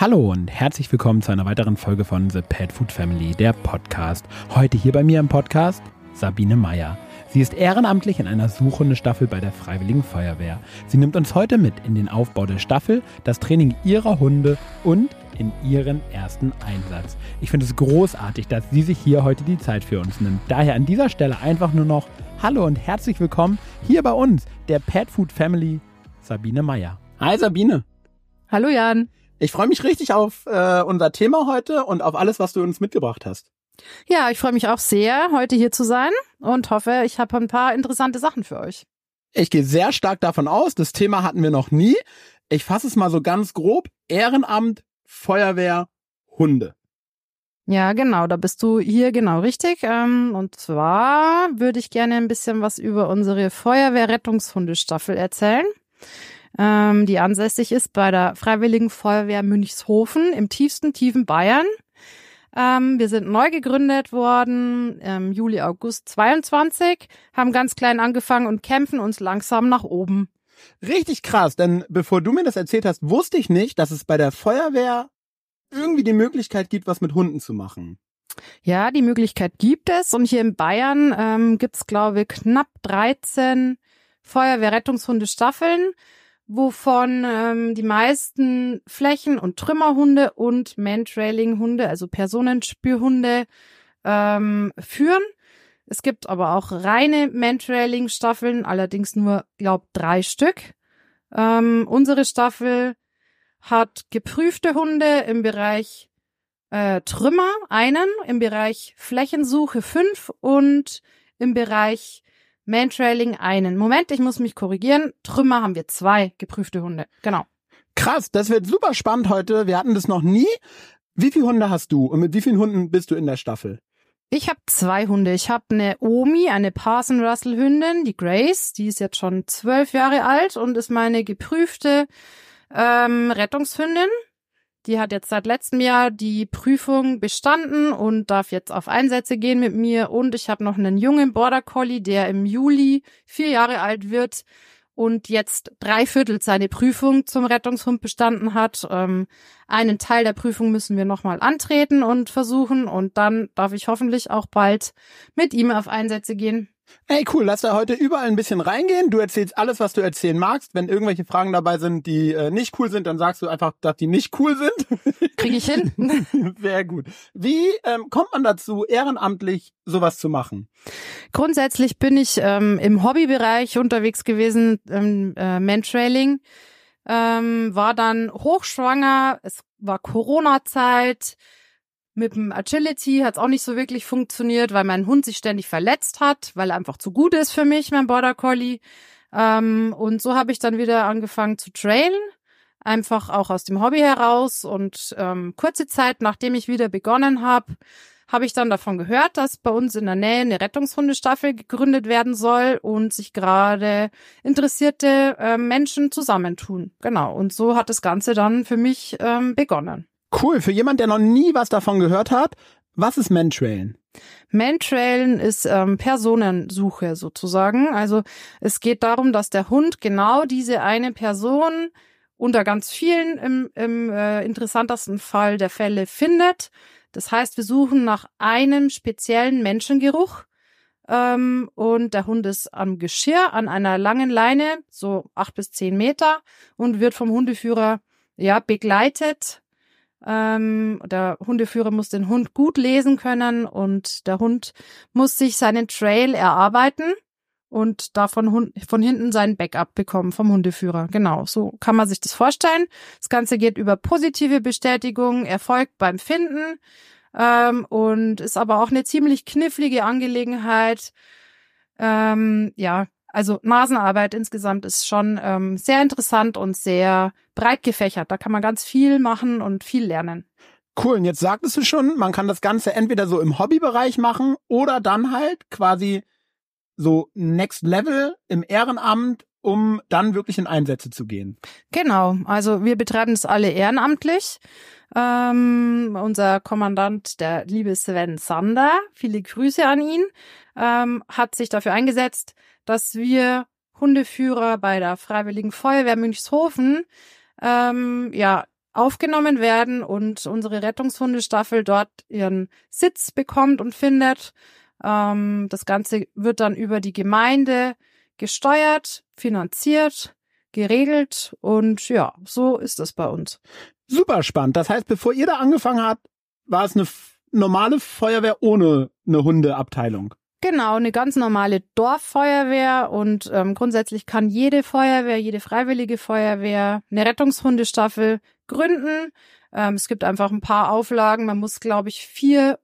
Hallo und herzlich willkommen zu einer weiteren Folge von The Pet Food Family, der Podcast. Heute hier bei mir im Podcast Sabine Meyer. Sie ist ehrenamtlich in einer Suchhundestaffel bei der Freiwilligen Feuerwehr. Sie nimmt uns heute mit in den Aufbau der Staffel, das Training ihrer Hunde und in ihren ersten Einsatz. Ich finde es großartig, dass sie sich hier heute die Zeit für uns nimmt. Daher an dieser Stelle einfach nur noch Hallo und herzlich willkommen hier bei uns, der Pet Food Family, Sabine Meyer. Hi Sabine. Hallo Jan. Ich freue mich richtig auf äh, unser Thema heute und auf alles, was du uns mitgebracht hast. Ja, ich freue mich auch sehr, heute hier zu sein und hoffe, ich habe ein paar interessante Sachen für euch. Ich gehe sehr stark davon aus, das Thema hatten wir noch nie. Ich fasse es mal so ganz grob. Ehrenamt, Feuerwehr, Hunde. Ja, genau, da bist du hier genau richtig. Ähm, und zwar würde ich gerne ein bisschen was über unsere Feuerwehr-Rettungshundestaffel erzählen ähm, die ansässig ist bei der Freiwilligen Feuerwehr Münchshofen im tiefsten, tiefen Bayern. Ähm, wir sind neu gegründet worden im Juli, August 22, haben ganz klein angefangen und kämpfen uns langsam nach oben. Richtig krass, denn bevor du mir das erzählt hast, wusste ich nicht, dass es bei der Feuerwehr irgendwie die Möglichkeit gibt, was mit Hunden zu machen. Ja, die Möglichkeit gibt es. Und hier in Bayern ähm, gibt es, glaube ich, knapp 13 Feuerwehrrettungshunde-Staffeln wovon ähm, die meisten Flächen- und Trümmerhunde und Mantrailing-Hunde, also Personenspürhunde, ähm, führen. Es gibt aber auch reine Mantrailing-Staffeln, allerdings nur, glaub, drei Stück. Ähm, unsere Staffel hat geprüfte Hunde im Bereich äh, Trümmer einen, im Bereich Flächensuche fünf und im Bereich Mantrailing einen. Moment, ich muss mich korrigieren. Trümmer haben wir zwei geprüfte Hunde. Genau. Krass, das wird super spannend heute. Wir hatten das noch nie. Wie viele Hunde hast du und mit wie vielen Hunden bist du in der Staffel? Ich habe zwei Hunde. Ich habe eine Omi, eine Parson Russell Hündin, die Grace, die ist jetzt schon zwölf Jahre alt und ist meine geprüfte ähm, Rettungshündin. Die hat jetzt seit letztem Jahr die Prüfung bestanden und darf jetzt auf Einsätze gehen mit mir. Und ich habe noch einen jungen Border Collie, der im Juli vier Jahre alt wird und jetzt drei Viertel seine Prüfung zum Rettungshund bestanden hat. Ähm, einen Teil der Prüfung müssen wir nochmal antreten und versuchen und dann darf ich hoffentlich auch bald mit ihm auf Einsätze gehen. Hey, cool, lass da heute überall ein bisschen reingehen. Du erzählst alles, was du erzählen magst. Wenn irgendwelche Fragen dabei sind, die äh, nicht cool sind, dann sagst du einfach, dass die nicht cool sind. Kriege ich hin. Sehr gut. Wie ähm, kommt man dazu, ehrenamtlich sowas zu machen? Grundsätzlich bin ich ähm, im Hobbybereich unterwegs gewesen, ähm, äh, Mantrailing. Ähm, war dann hochschwanger, es war Corona-Zeit mit dem Agility hat es auch nicht so wirklich funktioniert, weil mein Hund sich ständig verletzt hat, weil er einfach zu gut ist für mich, mein Border Collie. Ähm, und so habe ich dann wieder angefangen zu trailen, einfach auch aus dem Hobby heraus. Und ähm, kurze Zeit, nachdem ich wieder begonnen habe, habe ich dann davon gehört, dass bei uns in der Nähe eine Rettungshundestaffel gegründet werden soll und sich gerade interessierte äh, Menschen zusammentun. Genau. Und so hat das Ganze dann für mich ähm, begonnen. Cool. Für jemand, der noch nie was davon gehört hat, was ist Mantrailen? Mantrailen ist ähm, Personensuche sozusagen. Also es geht darum, dass der Hund genau diese eine Person unter ganz vielen im, im äh, interessantesten Fall der Fälle findet. Das heißt, wir suchen nach einem speziellen Menschengeruch ähm, und der Hund ist am Geschirr an einer langen Leine, so acht bis zehn Meter und wird vom Hundeführer ja begleitet ähm, der Hundeführer muss den Hund gut lesen können und der Hund muss sich seinen Trail erarbeiten und davon von hinten seinen Backup bekommen vom Hundeführer. Genau, so kann man sich das vorstellen. Das Ganze geht über positive Bestätigung, erfolgt beim Finden ähm, und ist aber auch eine ziemlich knifflige Angelegenheit. Ähm, ja, also Nasenarbeit insgesamt ist schon ähm, sehr interessant und sehr breit gefächert. Da kann man ganz viel machen und viel lernen. Cool, und jetzt sagtest du schon, man kann das Ganze entweder so im Hobbybereich machen oder dann halt quasi so Next Level im Ehrenamt, um dann wirklich in Einsätze zu gehen. Genau, also wir betreiben es alle ehrenamtlich. Ähm, unser Kommandant, der liebe Sven Sander, viele Grüße an ihn, ähm, hat sich dafür eingesetzt, dass wir Hundeführer bei der Freiwilligen Feuerwehr Münchshofen ähm, ja aufgenommen werden und unsere Rettungshundestaffel dort ihren Sitz bekommt und findet. Ähm, das Ganze wird dann über die Gemeinde gesteuert, finanziert, geregelt und ja, so ist es bei uns. Super spannend. Das heißt, bevor ihr da angefangen habt, war es eine normale Feuerwehr ohne eine Hundeabteilung. Genau, eine ganz normale Dorffeuerwehr und ähm, grundsätzlich kann jede Feuerwehr, jede freiwillige Feuerwehr eine Rettungshundestaffel gründen. Ähm, es gibt einfach ein paar Auflagen. Man muss, glaube ich, vier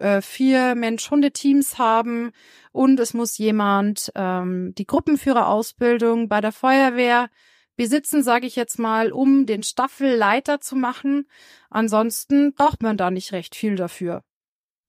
äh, vier Mensch-Hunde-Teams haben und es muss jemand ähm, die Gruppenführerausbildung bei der Feuerwehr besitzen, sage ich jetzt mal, um den Staffelleiter zu machen. Ansonsten braucht man da nicht recht viel dafür.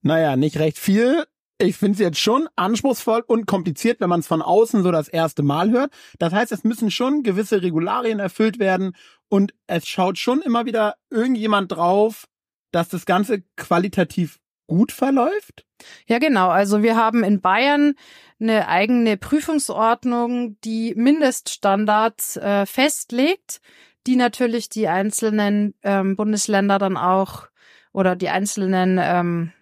Naja, nicht recht viel ich finde es jetzt schon anspruchsvoll und kompliziert, wenn man es von außen so das erste Mal hört. Das heißt, es müssen schon gewisse Regularien erfüllt werden und es schaut schon immer wieder irgendjemand drauf, dass das Ganze qualitativ gut verläuft? Ja, genau. Also wir haben in Bayern eine eigene Prüfungsordnung, die Mindeststandards äh, festlegt, die natürlich die einzelnen ähm, Bundesländer dann auch oder die einzelnen ähm,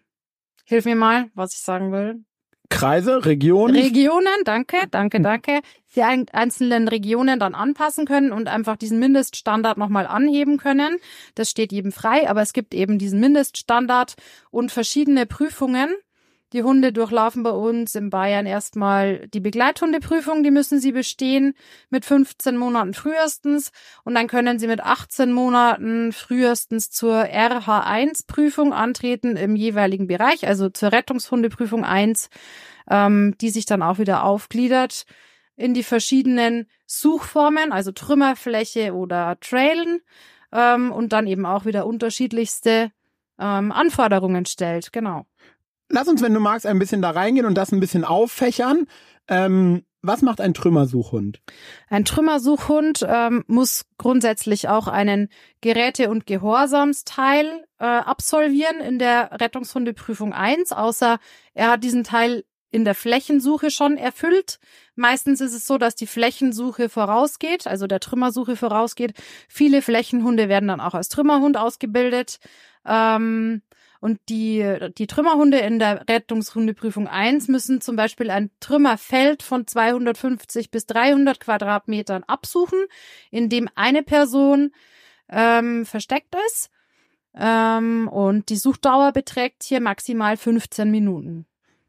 Hilf mir mal, was ich sagen will. Kreise, Regionen? Regionen, danke, danke, danke. Die einzelnen Regionen dann anpassen können und einfach diesen Mindeststandard nochmal anheben können. Das steht jedem frei, aber es gibt eben diesen Mindeststandard und verschiedene Prüfungen, die Hunde durchlaufen bei uns in Bayern erstmal die Begleithundeprüfung, die müssen sie bestehen mit 15 Monaten frühestens und dann können sie mit 18 Monaten frühestens zur RH1-Prüfung antreten im jeweiligen Bereich, also zur Rettungshundeprüfung 1, ähm, die sich dann auch wieder aufgliedert in die verschiedenen Suchformen, also Trümmerfläche oder Trailen ähm, und dann eben auch wieder unterschiedlichste ähm, Anforderungen stellt. Genau. Lass uns, wenn du magst, ein bisschen da reingehen und das ein bisschen auffächern. Ähm, was macht ein Trümmersuchhund? Ein Trümmersuchhund ähm, muss grundsätzlich auch einen Geräte- und Gehorsamsteil äh, absolvieren in der Rettungshundeprüfung 1, außer er hat diesen Teil in der Flächensuche schon erfüllt. Meistens ist es so, dass die Flächensuche vorausgeht, also der Trümmersuche vorausgeht. Viele Flächenhunde werden dann auch als Trümmerhund ausgebildet. Ähm, und die, die Trümmerhunde in der Rettungshundeprüfung 1 müssen zum Beispiel ein Trümmerfeld von 250 bis 300 Quadratmetern absuchen, in dem eine Person ähm, versteckt ist. Ähm, und die Suchdauer beträgt hier maximal 15 Minuten.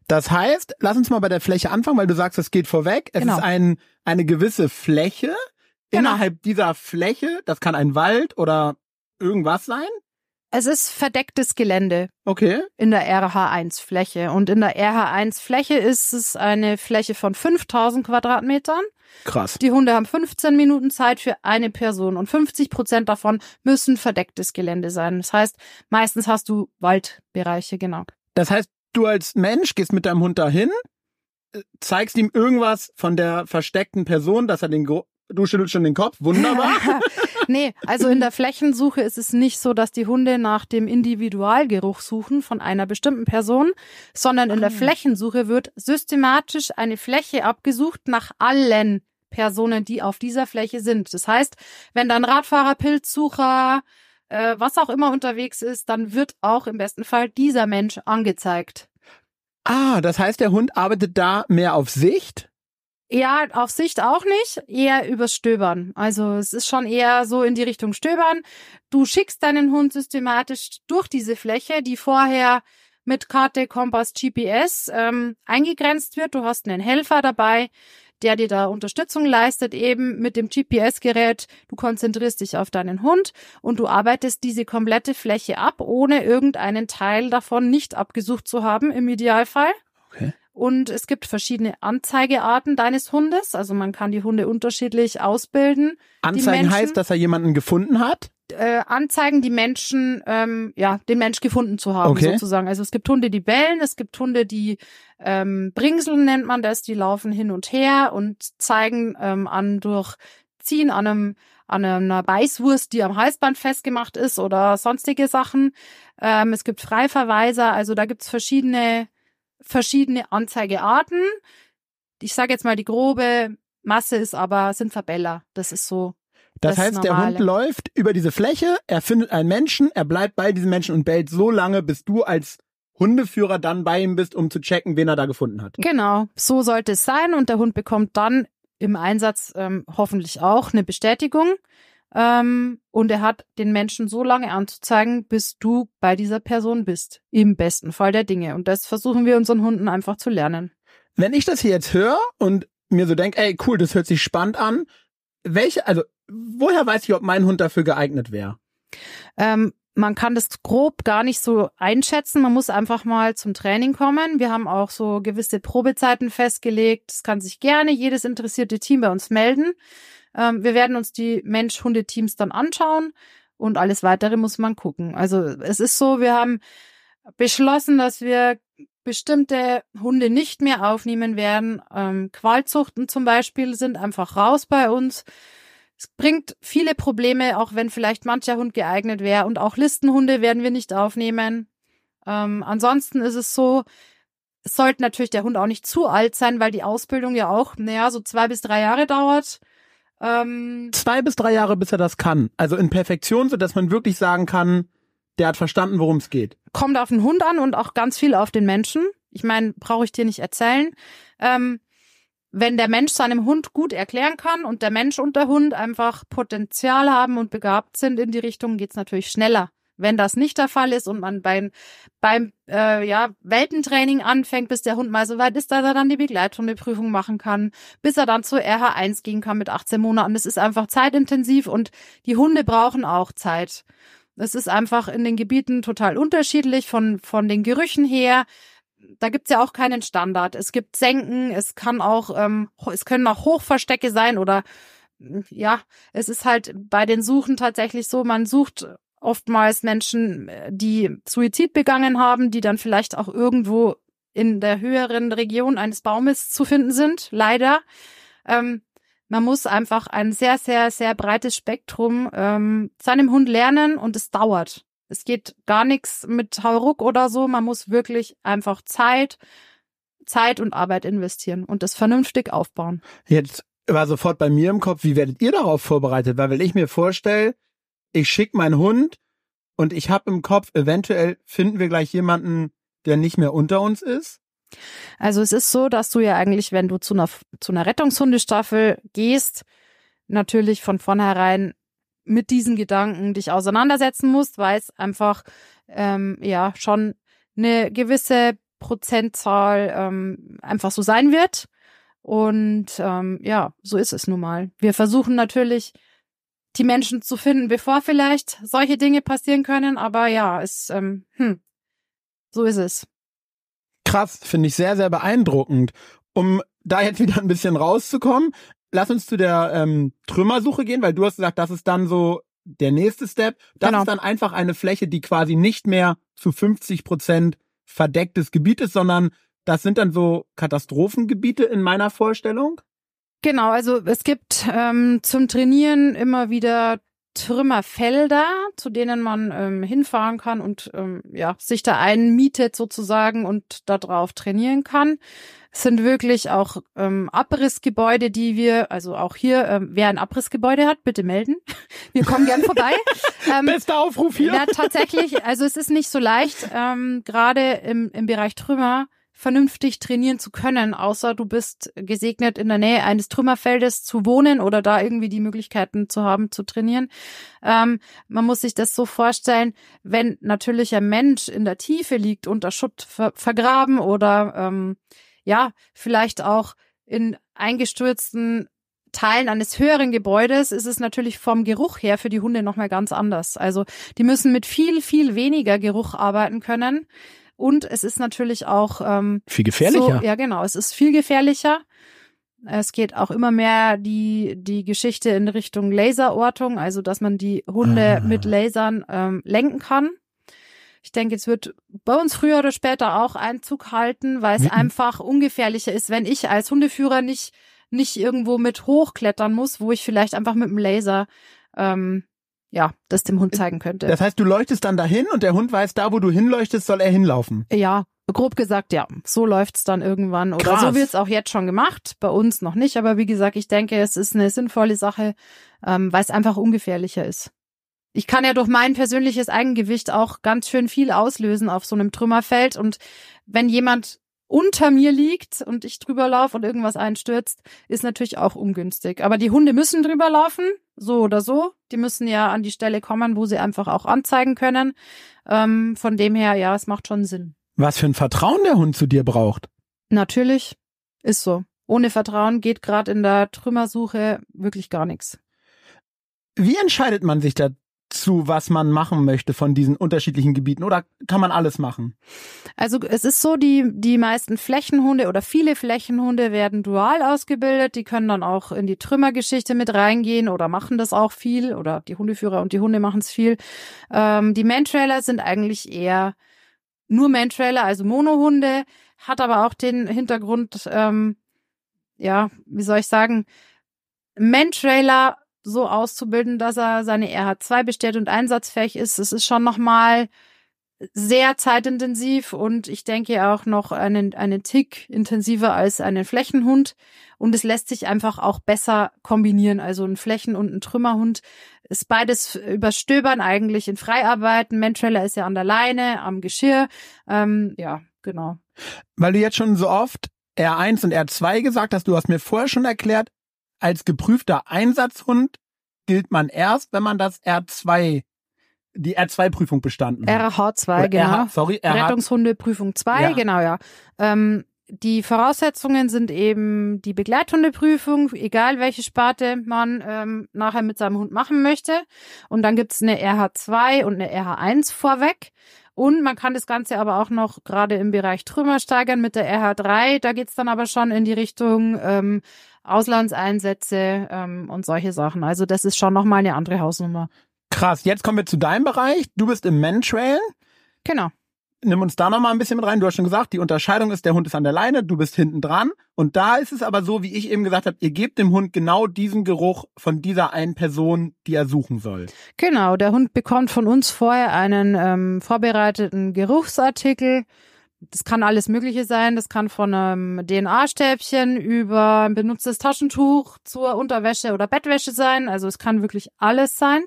Das heißt, lass uns mal bei der Fläche anfangen, weil du sagst, es geht vorweg. Es genau. ist ein, eine gewisse Fläche. Genau. Innerhalb dieser Fläche, das kann ein Wald oder irgendwas sein. Es ist verdecktes Gelände. Okay. In der RH1-Fläche. Und in der RH1-Fläche ist es eine Fläche von 5000 Quadratmetern. Krass. Die Hunde haben 15 Minuten Zeit für eine Person und 50 Prozent davon müssen verdecktes Gelände sein. Das heißt, meistens hast du Waldbereiche, genau. Das heißt, du als Mensch gehst mit deinem Hund dahin, äh, zeigst ihm irgendwas von der versteckten Person, dass er den Du schüttelst schon den Kopf, wunderbar. nee, also in der Flächensuche ist es nicht so, dass die Hunde nach dem Individualgeruch suchen von einer bestimmten Person, sondern in der ah. Flächensuche wird systematisch eine Fläche abgesucht nach allen Personen, die auf dieser Fläche sind. Das heißt, wenn dann Radfahrer, Pilzsucher, äh, was auch immer unterwegs ist, dann wird auch im besten Fall dieser Mensch angezeigt. Ah, das heißt, der Hund arbeitet da mehr auf Sicht? Ja, auf Sicht auch nicht, eher übers Stöbern. Also es ist schon eher so in die Richtung Stöbern. Du schickst deinen Hund systematisch durch diese Fläche, die vorher mit Karte, Kompass, GPS ähm, eingegrenzt wird. Du hast einen Helfer dabei, der dir da Unterstützung leistet, eben mit dem GPS-Gerät. Du konzentrierst dich auf deinen Hund und du arbeitest diese komplette Fläche ab, ohne irgendeinen Teil davon nicht abgesucht zu haben, im Idealfall. Okay. Und es gibt verschiedene Anzeigearten deines Hundes. Also man kann die Hunde unterschiedlich ausbilden. Anzeigen heißt, dass er jemanden gefunden hat? Äh, Anzeigen, die Menschen, ähm, ja, den Mensch gefunden zu haben, okay. sozusagen. Also es gibt Hunde, die bellen, es gibt Hunde, die ähm, Bringseln nennt man das, die laufen hin und her und zeigen ähm, an durch Ziehen an einem an einer Beißwurst, die am Halsband festgemacht ist oder sonstige Sachen. Ähm, es gibt Freiverweiser, also da gibt's verschiedene verschiedene Anzeigearten. Ich sage jetzt mal, die grobe Masse ist aber, sind Verbeller. Das ist so. Das, Das heißt, der Normale. Hund läuft über diese Fläche, er findet einen Menschen, er bleibt bei diesem Menschen und bellt so lange, bis du als Hundeführer dann bei ihm bist, um zu checken, wen er da gefunden hat. Genau, so sollte es sein und der Hund bekommt dann im Einsatz ähm, hoffentlich auch eine Bestätigung. Ähm, und er hat den Menschen so lange anzuzeigen, bis du bei dieser Person bist. Im besten Fall der Dinge. Und das versuchen wir unseren Hunden einfach zu lernen. Wenn ich das hier jetzt höre und mir so denke, ey, cool, das hört sich spannend an, welche, also, woher weiß ich, ob mein Hund dafür geeignet wäre? Ähm, man kann das grob gar nicht so einschätzen. Man muss einfach mal zum Training kommen. Wir haben auch so gewisse Probezeiten festgelegt. Es kann sich gerne jedes interessierte Team bei uns melden. Ähm, wir werden uns die Mensch-Hunde-Teams dann anschauen und alles weitere muss man gucken. Also es ist so, wir haben beschlossen, dass wir bestimmte Hunde nicht mehr aufnehmen werden. Ähm, Qualzuchten zum Beispiel sind einfach raus bei uns. Es bringt viele Probleme, auch wenn vielleicht mancher Hund geeignet wäre. Und auch Listenhunde werden wir nicht aufnehmen. Ähm, ansonsten ist es so, es sollte natürlich der Hund auch nicht zu alt sein, weil die Ausbildung ja auch, naja, so zwei bis drei Jahre dauert. Ähm, Zwei bis drei Jahre, bis er das kann. Also in Perfektion, so dass man wirklich sagen kann, der hat verstanden, worum es geht. kommt auf den Hund an und auch ganz viel auf den Menschen. Ich meine, brauche ich dir nicht erzählen. Ähm, wenn der Mensch seinem Hund gut erklären kann und der Mensch und der Hund einfach Potenzial haben und begabt sind in die Richtung, geht's natürlich schneller. Wenn das nicht der Fall ist und man beim, beim äh, ja, Weltentraining anfängt, bis der Hund mal so weit ist, dass er dann die Begleithundeprüfung machen kann, bis er dann zur RH1 gehen kann mit 18 Monaten. Das ist einfach zeitintensiv und die Hunde brauchen auch Zeit. Es ist einfach in den Gebieten total unterschiedlich von, von den Gerüchen her. Da gibt's ja auch keinen Standard. Es gibt Senken, es kann auch, ähm, es können auch Hochverstecke sein oder ja, es ist halt bei den Suchen tatsächlich so, man sucht oftmals Menschen, äh, die Suizid begangen haben, die dann vielleicht auch irgendwo in der höheren Region eines Baumes zu finden sind, leider. Ähm, man muss einfach ein sehr, sehr, sehr breites Spektrum ähm, seinem Hund lernen und es dauert. Es geht gar nichts mit Hauruck oder so. Man muss wirklich einfach Zeit, Zeit und Arbeit investieren und das vernünftig aufbauen. Jetzt war sofort bei mir im Kopf, wie werdet ihr darauf vorbereitet? Weil wenn ich mir vorstelle, ich schicke meinen Hund und ich habe im Kopf, eventuell finden wir gleich jemanden, der nicht mehr unter uns ist. Also es ist so, dass du ja eigentlich, wenn du zu einer, zu einer Rettungshundestaffel gehst, natürlich von vornherein mit diesen Gedanken dich auseinandersetzen musst, weil es einfach ähm, ja schon eine gewisse Prozentzahl ähm, einfach so sein wird. Und ähm, ja, so ist es nun mal. Wir versuchen natürlich, die Menschen zu finden, bevor vielleicht solche Dinge passieren können. Aber ja, es, ähm, hm, so ist es. Krass, finde ich sehr, sehr beeindruckend. Um da jetzt wieder ein bisschen rauszukommen, lass uns zu der ähm, Trümmersuche gehen, weil du hast gesagt, das ist dann so der nächste Step. Das Genau. ist dann einfach eine Fläche, die quasi nicht mehr zu 50 Prozent verdecktes Gebiet ist, sondern das sind dann so Katastrophengebiete in meiner Vorstellung. Genau, also es gibt ähm, zum Trainieren immer wieder Trümmerfelder, zu denen man ähm, hinfahren kann und ähm, ja sich da einmietet sozusagen und da drauf trainieren kann. Es sind wirklich auch ähm, Abrissgebäude, die wir, also auch hier, ähm, wer ein Abrissgebäude hat, bitte melden. Wir kommen gern vorbei. ähm, Bester Aufruf hier. ja, tatsächlich. Also es ist nicht so leicht, ähm, gerade im, im Bereich Trümmer vernünftig trainieren zu können, außer du bist gesegnet in der Nähe eines Trümmerfeldes zu wohnen oder da irgendwie die Möglichkeiten zu haben zu trainieren. Ähm, man muss sich das so vorstellen, wenn natürlich ein Mensch in der Tiefe liegt, unter Schutt ver vergraben oder ähm, ja, vielleicht auch in eingestürzten Teilen eines höheren Gebäudes ist es natürlich vom Geruch her für die Hunde nochmal ganz anders. Also die müssen mit viel, viel weniger Geruch arbeiten können. Und es ist natürlich auch ähm, Viel gefährlicher. So, ja, genau. Es ist viel gefährlicher. Es geht auch immer mehr die, die Geschichte in Richtung Laserortung, also dass man die Hunde Ah. mit Lasern ähm, lenken kann. Ich denke, es wird bei uns früher oder später auch Einzug halten, weil es Mhm. einfach ungefährlicher ist, wenn ich als Hundeführer nicht, nicht irgendwo mit hochklettern muss, wo ich vielleicht einfach mit dem Laser ähm, ja, das dem Hund zeigen könnte. Das heißt, du leuchtest dann dahin und der Hund weiß, da wo du hinleuchtest, soll er hinlaufen. Ja, Grob gesagt, ja, so läuft's dann irgendwann. Oder Krass. so wird's auch jetzt schon gemacht. Bei uns noch nicht, aber wie gesagt, ich denke, es ist eine sinnvolle Sache, ähm, weil es einfach ungefährlicher ist. Ich kann ja durch mein persönliches Eigengewicht auch ganz schön viel auslösen auf so einem Trümmerfeld. Und wenn jemand unter mir liegt und ich drüber laufe und irgendwas einstürzt, ist natürlich auch ungünstig. Aber die Hunde müssen drüber laufen, so oder so. Die müssen ja an die Stelle kommen, wo sie einfach auch anzeigen können. Ähm, von dem her, ja, es macht schon Sinn. Was für ein Vertrauen der Hund zu dir braucht. Natürlich, ist so. Ohne Vertrauen geht gerade in der Trümmersuche wirklich gar nichts. Wie entscheidet man sich dazu, was man machen möchte von diesen unterschiedlichen Gebieten? Oder kann man alles machen? Also es ist so, die, die meisten Flächenhunde oder viele Flächenhunde werden dual ausgebildet. Die können dann auch in die Trümmergeschichte mit reingehen oder machen das auch viel. Oder die Hundeführer und die Hunde machen es viel. Ähm, die Mantrailer sind eigentlich eher nur Mantrailer, also Monohunde, hat aber auch den Hintergrund, ähm, ja, wie soll ich sagen, Mantrailer so auszubilden, dass er seine RH2 bestellt und einsatzfähig ist. Das ist schon nochmal sehr zeitintensiv und ich denke auch noch einen, einen Tick intensiver als einen Flächenhund. Und es lässt sich einfach auch besser kombinieren. Also ein Flächen- und ein Trümmerhund ist beides überstöbern eigentlich in Freiarbeiten. Mantrailer ist ja an der Leine, am Geschirr. Ähm, ja, genau. Weil du jetzt schon so oft R1 und R2 gesagt hast, du hast mir vorher schon erklärt, als geprüfter Einsatzhund gilt man erst, wenn man das R2, die R2-Prüfung bestanden hat. RH2, Oder genau. RH, sorry, RH, Rettungshundeprüfung 2, Ja. genau, ja. Ähm, die Voraussetzungen sind eben die Begleithundeprüfung, egal welche Sparte man ähm, nachher mit seinem Hund machen möchte. Und dann gibt's eine RH2 und eine RH1 vorweg. Und man kann das Ganze aber auch noch gerade im Bereich Trümmer steigern mit der RH3. Da geht's dann aber schon in die Richtung ähm, Auslandseinsätze ähm, und solche Sachen. Also das ist schon nochmal eine andere Hausnummer. Krass, jetzt kommen wir zu deinem Bereich. Du bist im Mantrail. Genau. Nimm uns da nochmal ein bisschen mit rein. Du hast schon gesagt, die Unterscheidung ist, der Hund ist an der Leine, du bist hinten dran. Und da ist es aber so, wie ich eben gesagt habe, ihr gebt dem Hund genau diesen Geruch von dieser einen Person, die er suchen soll. Genau, der Hund bekommt von uns vorher einen ähm, vorbereiteten Geruchsartikel. Das kann alles Mögliche sein. Das kann von einem DNA-Stäbchen über ein benutztes Taschentuch zur Unterwäsche oder Bettwäsche sein. Also es kann wirklich alles sein.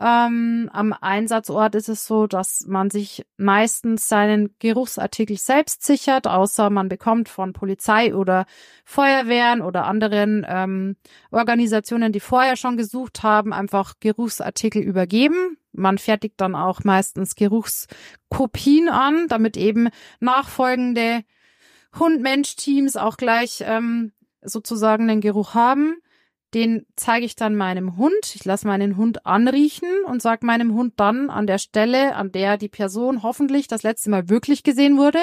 Ähm, am Einsatzort ist es so, dass man sich meistens seinen Geruchsartikel selbst sichert, außer man bekommt von Polizei oder Feuerwehren oder anderen ähm, Organisationen, die vorher schon gesucht haben, einfach Geruchsartikel übergeben. Man fertigt dann auch meistens Geruchskopien an, damit eben nachfolgende Hund-Mensch-Teams auch gleich ähm, sozusagen den Geruch haben. Den zeige ich dann meinem Hund. Ich lasse meinen Hund anriechen und sage meinem Hund dann an der Stelle, an der die Person hoffentlich das letzte Mal wirklich gesehen wurde,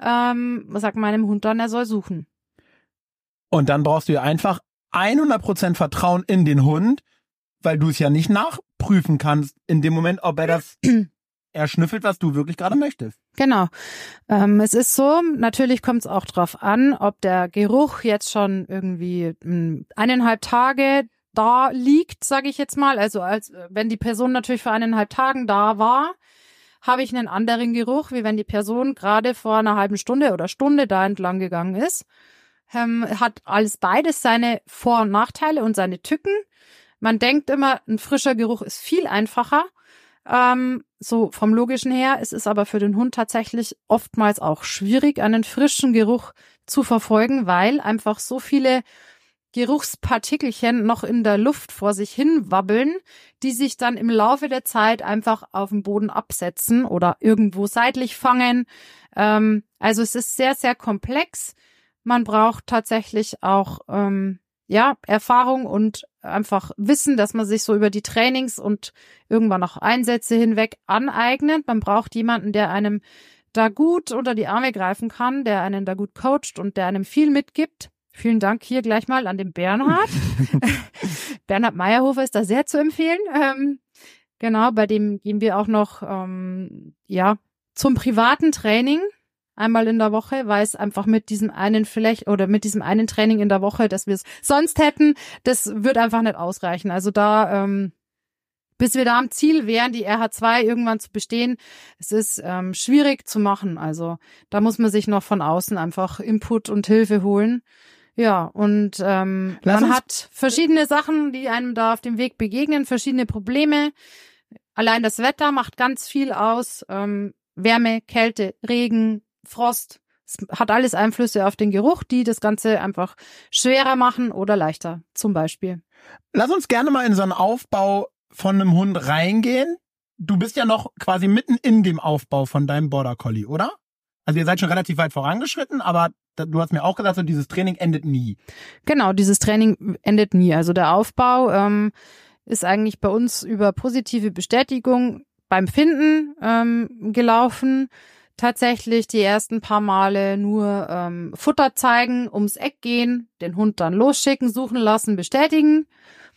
ähm, sag meinem Hund dann, er soll suchen. Und dann brauchst du ja einfach 100% Vertrauen in den Hund, weil du es ja nicht nachprüfen kannst in dem Moment, ob er das erschnüffelt, was du wirklich gerade möchtest. Genau. Ähm, es ist so, natürlich kommt es auch drauf an, ob der Geruch jetzt schon irgendwie mh, eineinhalb Tage da liegt, sage ich jetzt mal. Also als wenn die Person natürlich vor eineinhalb Tagen da war, habe ich einen anderen Geruch, wie wenn die Person gerade vor einer halben Stunde oder Stunde da entlang gegangen ist. Ähm, hat alles beides seine Vor- und Nachteile und seine Tücken. Man denkt immer, ein frischer Geruch ist viel einfacher. Ähm, so vom logischen her. Es ist aber für den Hund tatsächlich oftmals auch schwierig, einen frischen Geruch zu verfolgen, weil einfach so viele Geruchspartikelchen noch in der Luft vor sich hin wabbeln, die sich dann im Laufe der Zeit einfach auf dem Boden absetzen oder irgendwo seitlich fangen. Ähm, also es ist sehr, sehr komplex. Man braucht tatsächlich auch ähm, ja Erfahrung und einfach Wissen, dass man sich so über die Trainings und irgendwann auch Einsätze hinweg aneignet. Man braucht jemanden, der einem da gut unter die Arme greifen kann, der einen da gut coacht und der einem viel mitgibt. Vielen Dank hier gleich mal an den Bernhard. Bernhard Meyerhofer ist da sehr zu empfehlen. Ähm, genau, bei dem gehen wir auch noch ähm, ja zum privaten Training einmal in der Woche, weil es einfach mit diesem einen vielleicht oder mit diesem einen Training in der Woche, dass wir es sonst hätten, das wird einfach nicht ausreichen. Also da ähm, bis wir da am Ziel wären, die RH2 irgendwann zu bestehen, es ist ähm, schwierig zu machen. Also da muss man sich noch von außen einfach Input und Hilfe holen. Ja, und ähm, man hat verschiedene Sachen, die einem da auf dem Weg begegnen, verschiedene Probleme. Allein das Wetter macht ganz viel aus. Ähm, Wärme, Kälte, Regen, Frost. Es hat alles Einflüsse auf den Geruch, die das Ganze einfach schwerer machen oder leichter, zum Beispiel. Lass uns gerne mal in so einen Aufbau von einem Hund reingehen. Du bist ja noch quasi mitten in dem Aufbau von deinem Border Collie, oder? Also ihr seid schon relativ weit vorangeschritten, aber du hast mir auch gesagt, so dieses Training endet nie. Genau, dieses Training endet nie. Also der Aufbau ähm, ist eigentlich bei uns über positive Bestätigung beim Finden ähm, gelaufen. Tatsächlich die ersten paar Male nur ähm, Futter zeigen, ums Eck gehen, den Hund dann losschicken, suchen lassen, bestätigen.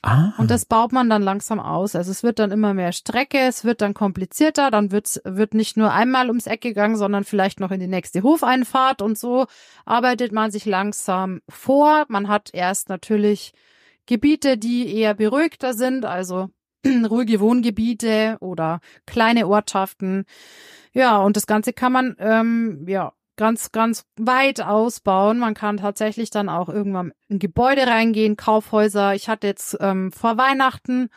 Ah. Und das baut man dann langsam aus. Also es wird dann immer mehr Strecke, es wird dann komplizierter, dann wird, wird nicht nur einmal ums Eck gegangen, sondern vielleicht noch in die nächste Hofeinfahrt und so arbeitet man sich langsam vor. Man hat erst natürlich Gebiete, die eher beruhigter sind, also ruhige Wohngebiete oder kleine Ortschaften. Ja, und das Ganze kann man ähm, ja ganz, ganz weit ausbauen. Man kann tatsächlich dann auch irgendwann in Gebäude reingehen, Kaufhäuser. Ich hatte jetzt ähm, vor Weihnachten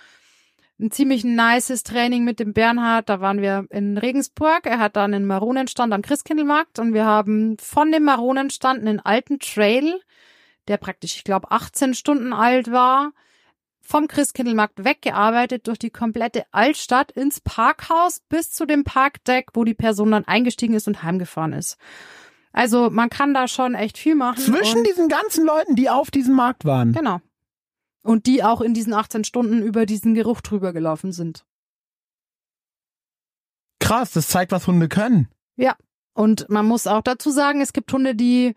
ein ziemlich nices Training mit dem Bernhard. Da waren wir in Regensburg. Er hat dann einen Maronenstand am Christkindlmarkt und wir haben von dem Maronenstand einen alten Trail, der praktisch, ich glaube, 18 Stunden alt war, vom Christkindlmarkt weggearbeitet durch die komplette Altstadt ins Parkhaus bis zu dem Parkdeck, wo die Person dann eingestiegen ist und heimgefahren ist. Also man kann da schon echt viel machen. Zwischen diesen ganzen Leuten, die auf diesem Markt waren. Genau. Und die auch in diesen 18 Stunden über diesen Geruch drüber gelaufen sind. Krass, das zeigt, was Hunde können. Ja. Und man muss auch dazu sagen, es gibt Hunde, die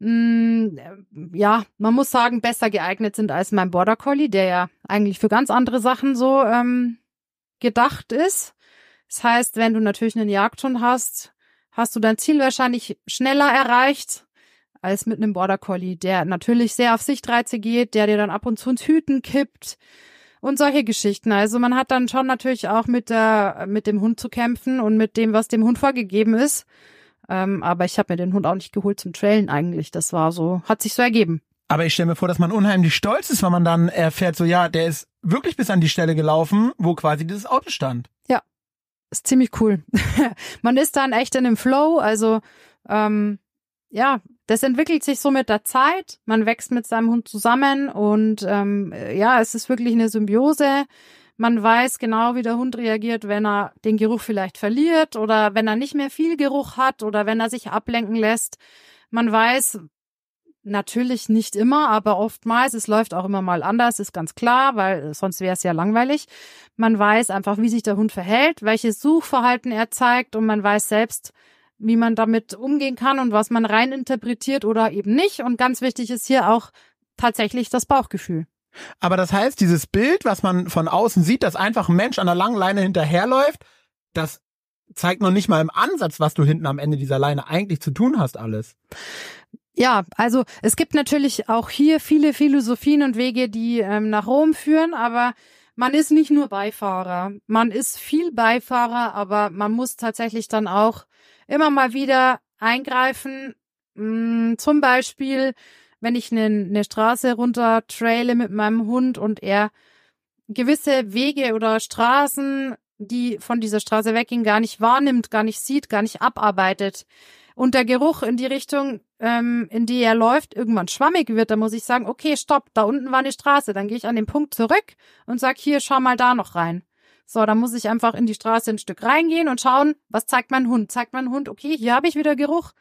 ja, man muss sagen, besser geeignet sind als mein Border Collie, der ja eigentlich für ganz andere Sachen so ähm, gedacht ist. Das heißt, wenn du natürlich einen Jagdhund hast, hast du dein Ziel wahrscheinlich schneller erreicht als mit einem Border Collie, der natürlich sehr auf Sichtreize geht, der dir dann ab und zu ins Hüten kippt und solche Geschichten. Also man hat dann schon natürlich auch mit der mit dem Hund zu kämpfen und mit dem, was dem Hund vorgegeben ist. Ähm, aber ich habe mir den Hund auch nicht geholt zum Trailen eigentlich. Das war so, hat sich so ergeben. Aber ich stelle mir vor, dass man unheimlich stolz ist, wenn man dann erfährt, so ja, der ist wirklich bis an die Stelle gelaufen, wo quasi dieses Auto stand. Ja, ist ziemlich cool. man ist dann echt in dem Flow, also ähm, ja, das entwickelt sich so mit der Zeit. Man wächst mit seinem Hund zusammen und ähm, ja, es ist wirklich eine Symbiose. Man weiß genau, wie der Hund reagiert, wenn er den Geruch vielleicht verliert oder wenn er nicht mehr viel Geruch hat oder wenn er sich ablenken lässt. Man weiß, Natürlich nicht immer, aber oftmals. Es läuft auch immer mal anders, ist ganz klar, weil sonst wäre es ja langweilig. Man weiß einfach, wie sich der Hund verhält, welches Suchverhalten er zeigt und man weiß selbst, wie man damit umgehen kann und was man rein interpretiert oder eben nicht. Und ganz wichtig ist hier auch tatsächlich das Bauchgefühl. Aber das heißt, dieses Bild, was man von außen sieht, dass einfach ein Mensch an der langen Leine hinterherläuft, das zeigt noch nicht mal im Ansatz, was du hinten am Ende dieser Leine eigentlich zu tun hast, alles. Ja, also es gibt natürlich auch hier viele Philosophien und Wege, die ähm, nach Rom führen, aber man ist nicht nur Beifahrer. Man ist viel Beifahrer, aber man muss tatsächlich dann auch immer mal wieder eingreifen. Mh, mm, zum Beispiel, wenn ich eine, eine Straße runter traile mit meinem Hund und er gewisse Wege oder Straßen, die von dieser Straße weggehen, gar nicht wahrnimmt, gar nicht sieht, gar nicht abarbeitet und der Geruch in die Richtung, ähm, in die er läuft, irgendwann schwammig wird, dann muss ich sagen, okay, stopp, da unten war eine Straße. Dann gehe ich an den Punkt zurück und sag, hier, schau mal da noch rein. So, dann muss ich einfach in die Straße ein Stück reingehen und schauen, was zeigt mein Hund? Zeigt mein Hund, okay, hier habe ich wieder Geruch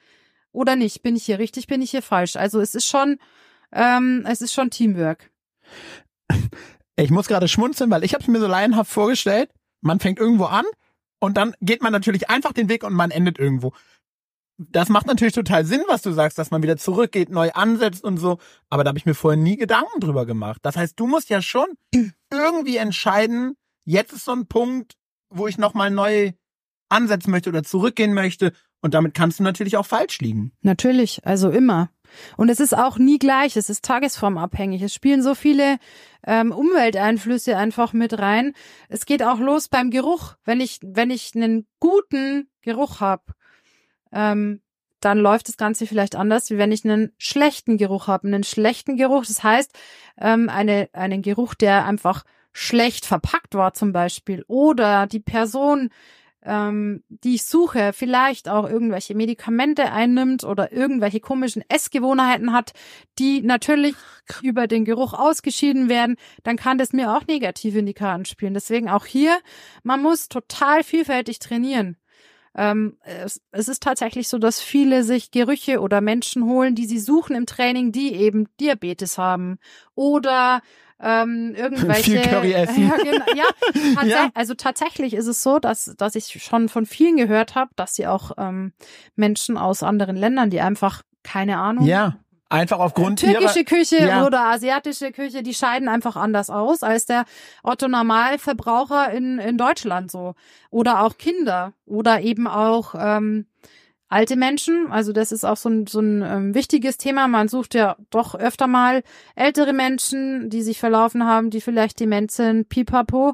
oder nicht? Bin ich hier richtig, bin ich hier falsch? Also es ist schon, ähm, es ist schon Teamwork. Ich muss gerade schmunzeln, weil ich habe es mir so laienhaft vorgestellt. Man fängt irgendwo an und dann geht man natürlich einfach den Weg und man endet irgendwo das macht natürlich total Sinn, was du sagst, dass man wieder zurückgeht, neu ansetzt und so. Aber da habe ich mir vorher nie Gedanken drüber gemacht. Das heißt, du musst ja schon irgendwie entscheiden, jetzt ist so ein Punkt, wo ich nochmal neu ansetzen möchte oder zurückgehen möchte. Und damit kannst du natürlich auch falsch liegen. Natürlich, also immer. Und es ist auch nie gleich, es ist tagesformabhängig. Es spielen so viele ähm, Umwelteinflüsse einfach mit rein. Es geht auch los beim Geruch. Wenn ich, wenn ich einen guten Geruch habe, ähm, dann läuft das Ganze vielleicht anders, wie wenn ich einen schlechten Geruch habe. Einen schlechten Geruch, das heißt, ähm, eine, einen Geruch, der einfach schlecht verpackt war zum Beispiel. Oder die Person ähm, die ich suche, vielleicht auch irgendwelche Medikamente einnimmt oder irgendwelche komischen Essgewohnheiten hat, die natürlich über den Geruch ausgeschieden werden, dann kann das mir auch negativ in die Karten spielen. Deswegen auch hier, man muss total vielfältig trainieren. Ähm, es, es ist tatsächlich so, dass viele sich Gerüche oder Menschen holen, die sie suchen im Training, die eben Diabetes haben oder ähm, irgendwelche. Viel Curry essen. Ja, genau, ja, tats ja, also tatsächlich ist es so, dass, dass ich schon von vielen gehört habe, dass sie auch ähm, Menschen aus anderen Ländern, die einfach keine Ahnung. Ja. Einfach aufgrund türkische ihrer, Küche ja. oder asiatische Küche, die scheiden einfach anders aus als der Otto Normalverbraucher in in Deutschland so oder auch Kinder oder eben auch ähm, alte Menschen. Also das ist auch so ein, so ein ähm, wichtiges Thema. Man sucht ja doch öfter mal ältere Menschen, die sich verlaufen haben, die vielleicht dement sind, pipapo.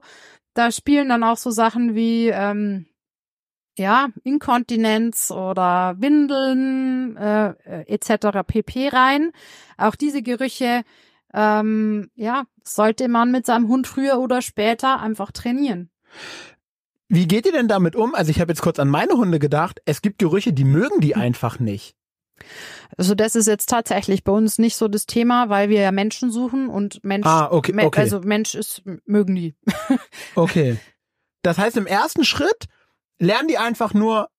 Da spielen dann auch so Sachen wie ähm, ja Inkontinenz oder Windeln äh, äh etc. pp rein. Auch diese Gerüche ähm, ja sollte man mit seinem Hund früher oder später einfach trainieren. Wie geht ihr denn damit um? Also ich habe jetzt kurz an meine Hunde gedacht. Es gibt Gerüche, die mögen die einfach nicht. Also das ist jetzt tatsächlich bei uns nicht so das Thema, weil wir ja Menschen suchen und Mensch, ah, okay, okay. also Mensch ist mögen die. okay. Das heißt, im ersten Schritt lernen die einfach nur,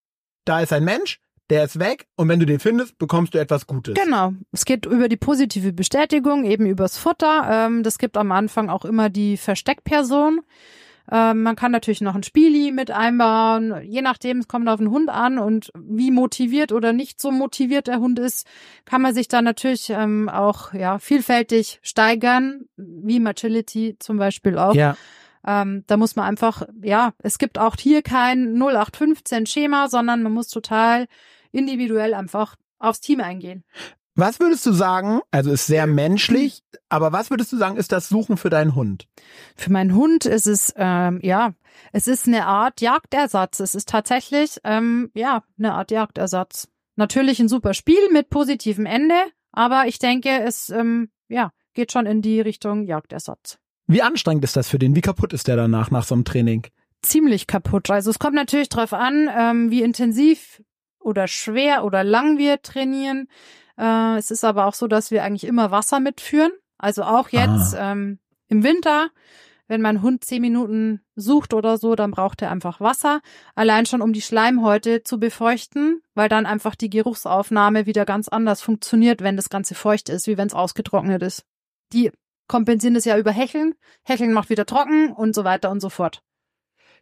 da ist ein Mensch, der ist weg und wenn du den findest, bekommst du etwas Gutes. Genau. Es geht über die positive Bestätigung, eben übers Futter. Ähm, das gibt am Anfang auch immer die Versteckperson. Ähm, man kann natürlich noch ein Spieli mit einbauen, je nachdem, es kommt auf den Hund an und wie motiviert oder nicht so motiviert der Hund ist, kann man sich da natürlich ähm, auch ja vielfältig steigern, wie Maturity zum Beispiel auch. Ja. Ähm, da muss man einfach, ja, es gibt auch hier kein 0815 Schema, sondern man muss total individuell einfach aufs Team eingehen. Was würdest du sagen, also ist sehr menschlich, aber was würdest du sagen, ist das Suchen für deinen Hund? Für meinen Hund ist es, ähm, ja, es ist eine Art Jagdersatz. Es ist tatsächlich, ähm, ja, eine Art Jagdersatz. Natürlich ein super Spiel mit positivem Ende, aber ich denke, es, ähm, ja, geht schon in die Richtung Jagdersatz. Wie anstrengend ist das für den? Wie kaputt ist der danach, nach so einem Training? Ziemlich kaputt. Also es kommt natürlich drauf an, ähm, wie intensiv oder schwer oder lang wir trainieren. Äh, es ist aber auch so, dass wir eigentlich immer Wasser mitführen. Also auch jetzt ah. ähm, im Winter, wenn mein Hund zehn Minuten sucht oder so, dann braucht er einfach Wasser. Allein schon, um die Schleimhäute zu befeuchten, weil dann einfach die Geruchsaufnahme wieder ganz anders funktioniert, wenn das Ganze feucht ist, wie wenn es ausgetrocknet ist. Die kompensieren das ja über Hecheln. Hecheln macht wieder trocken und so weiter und so fort.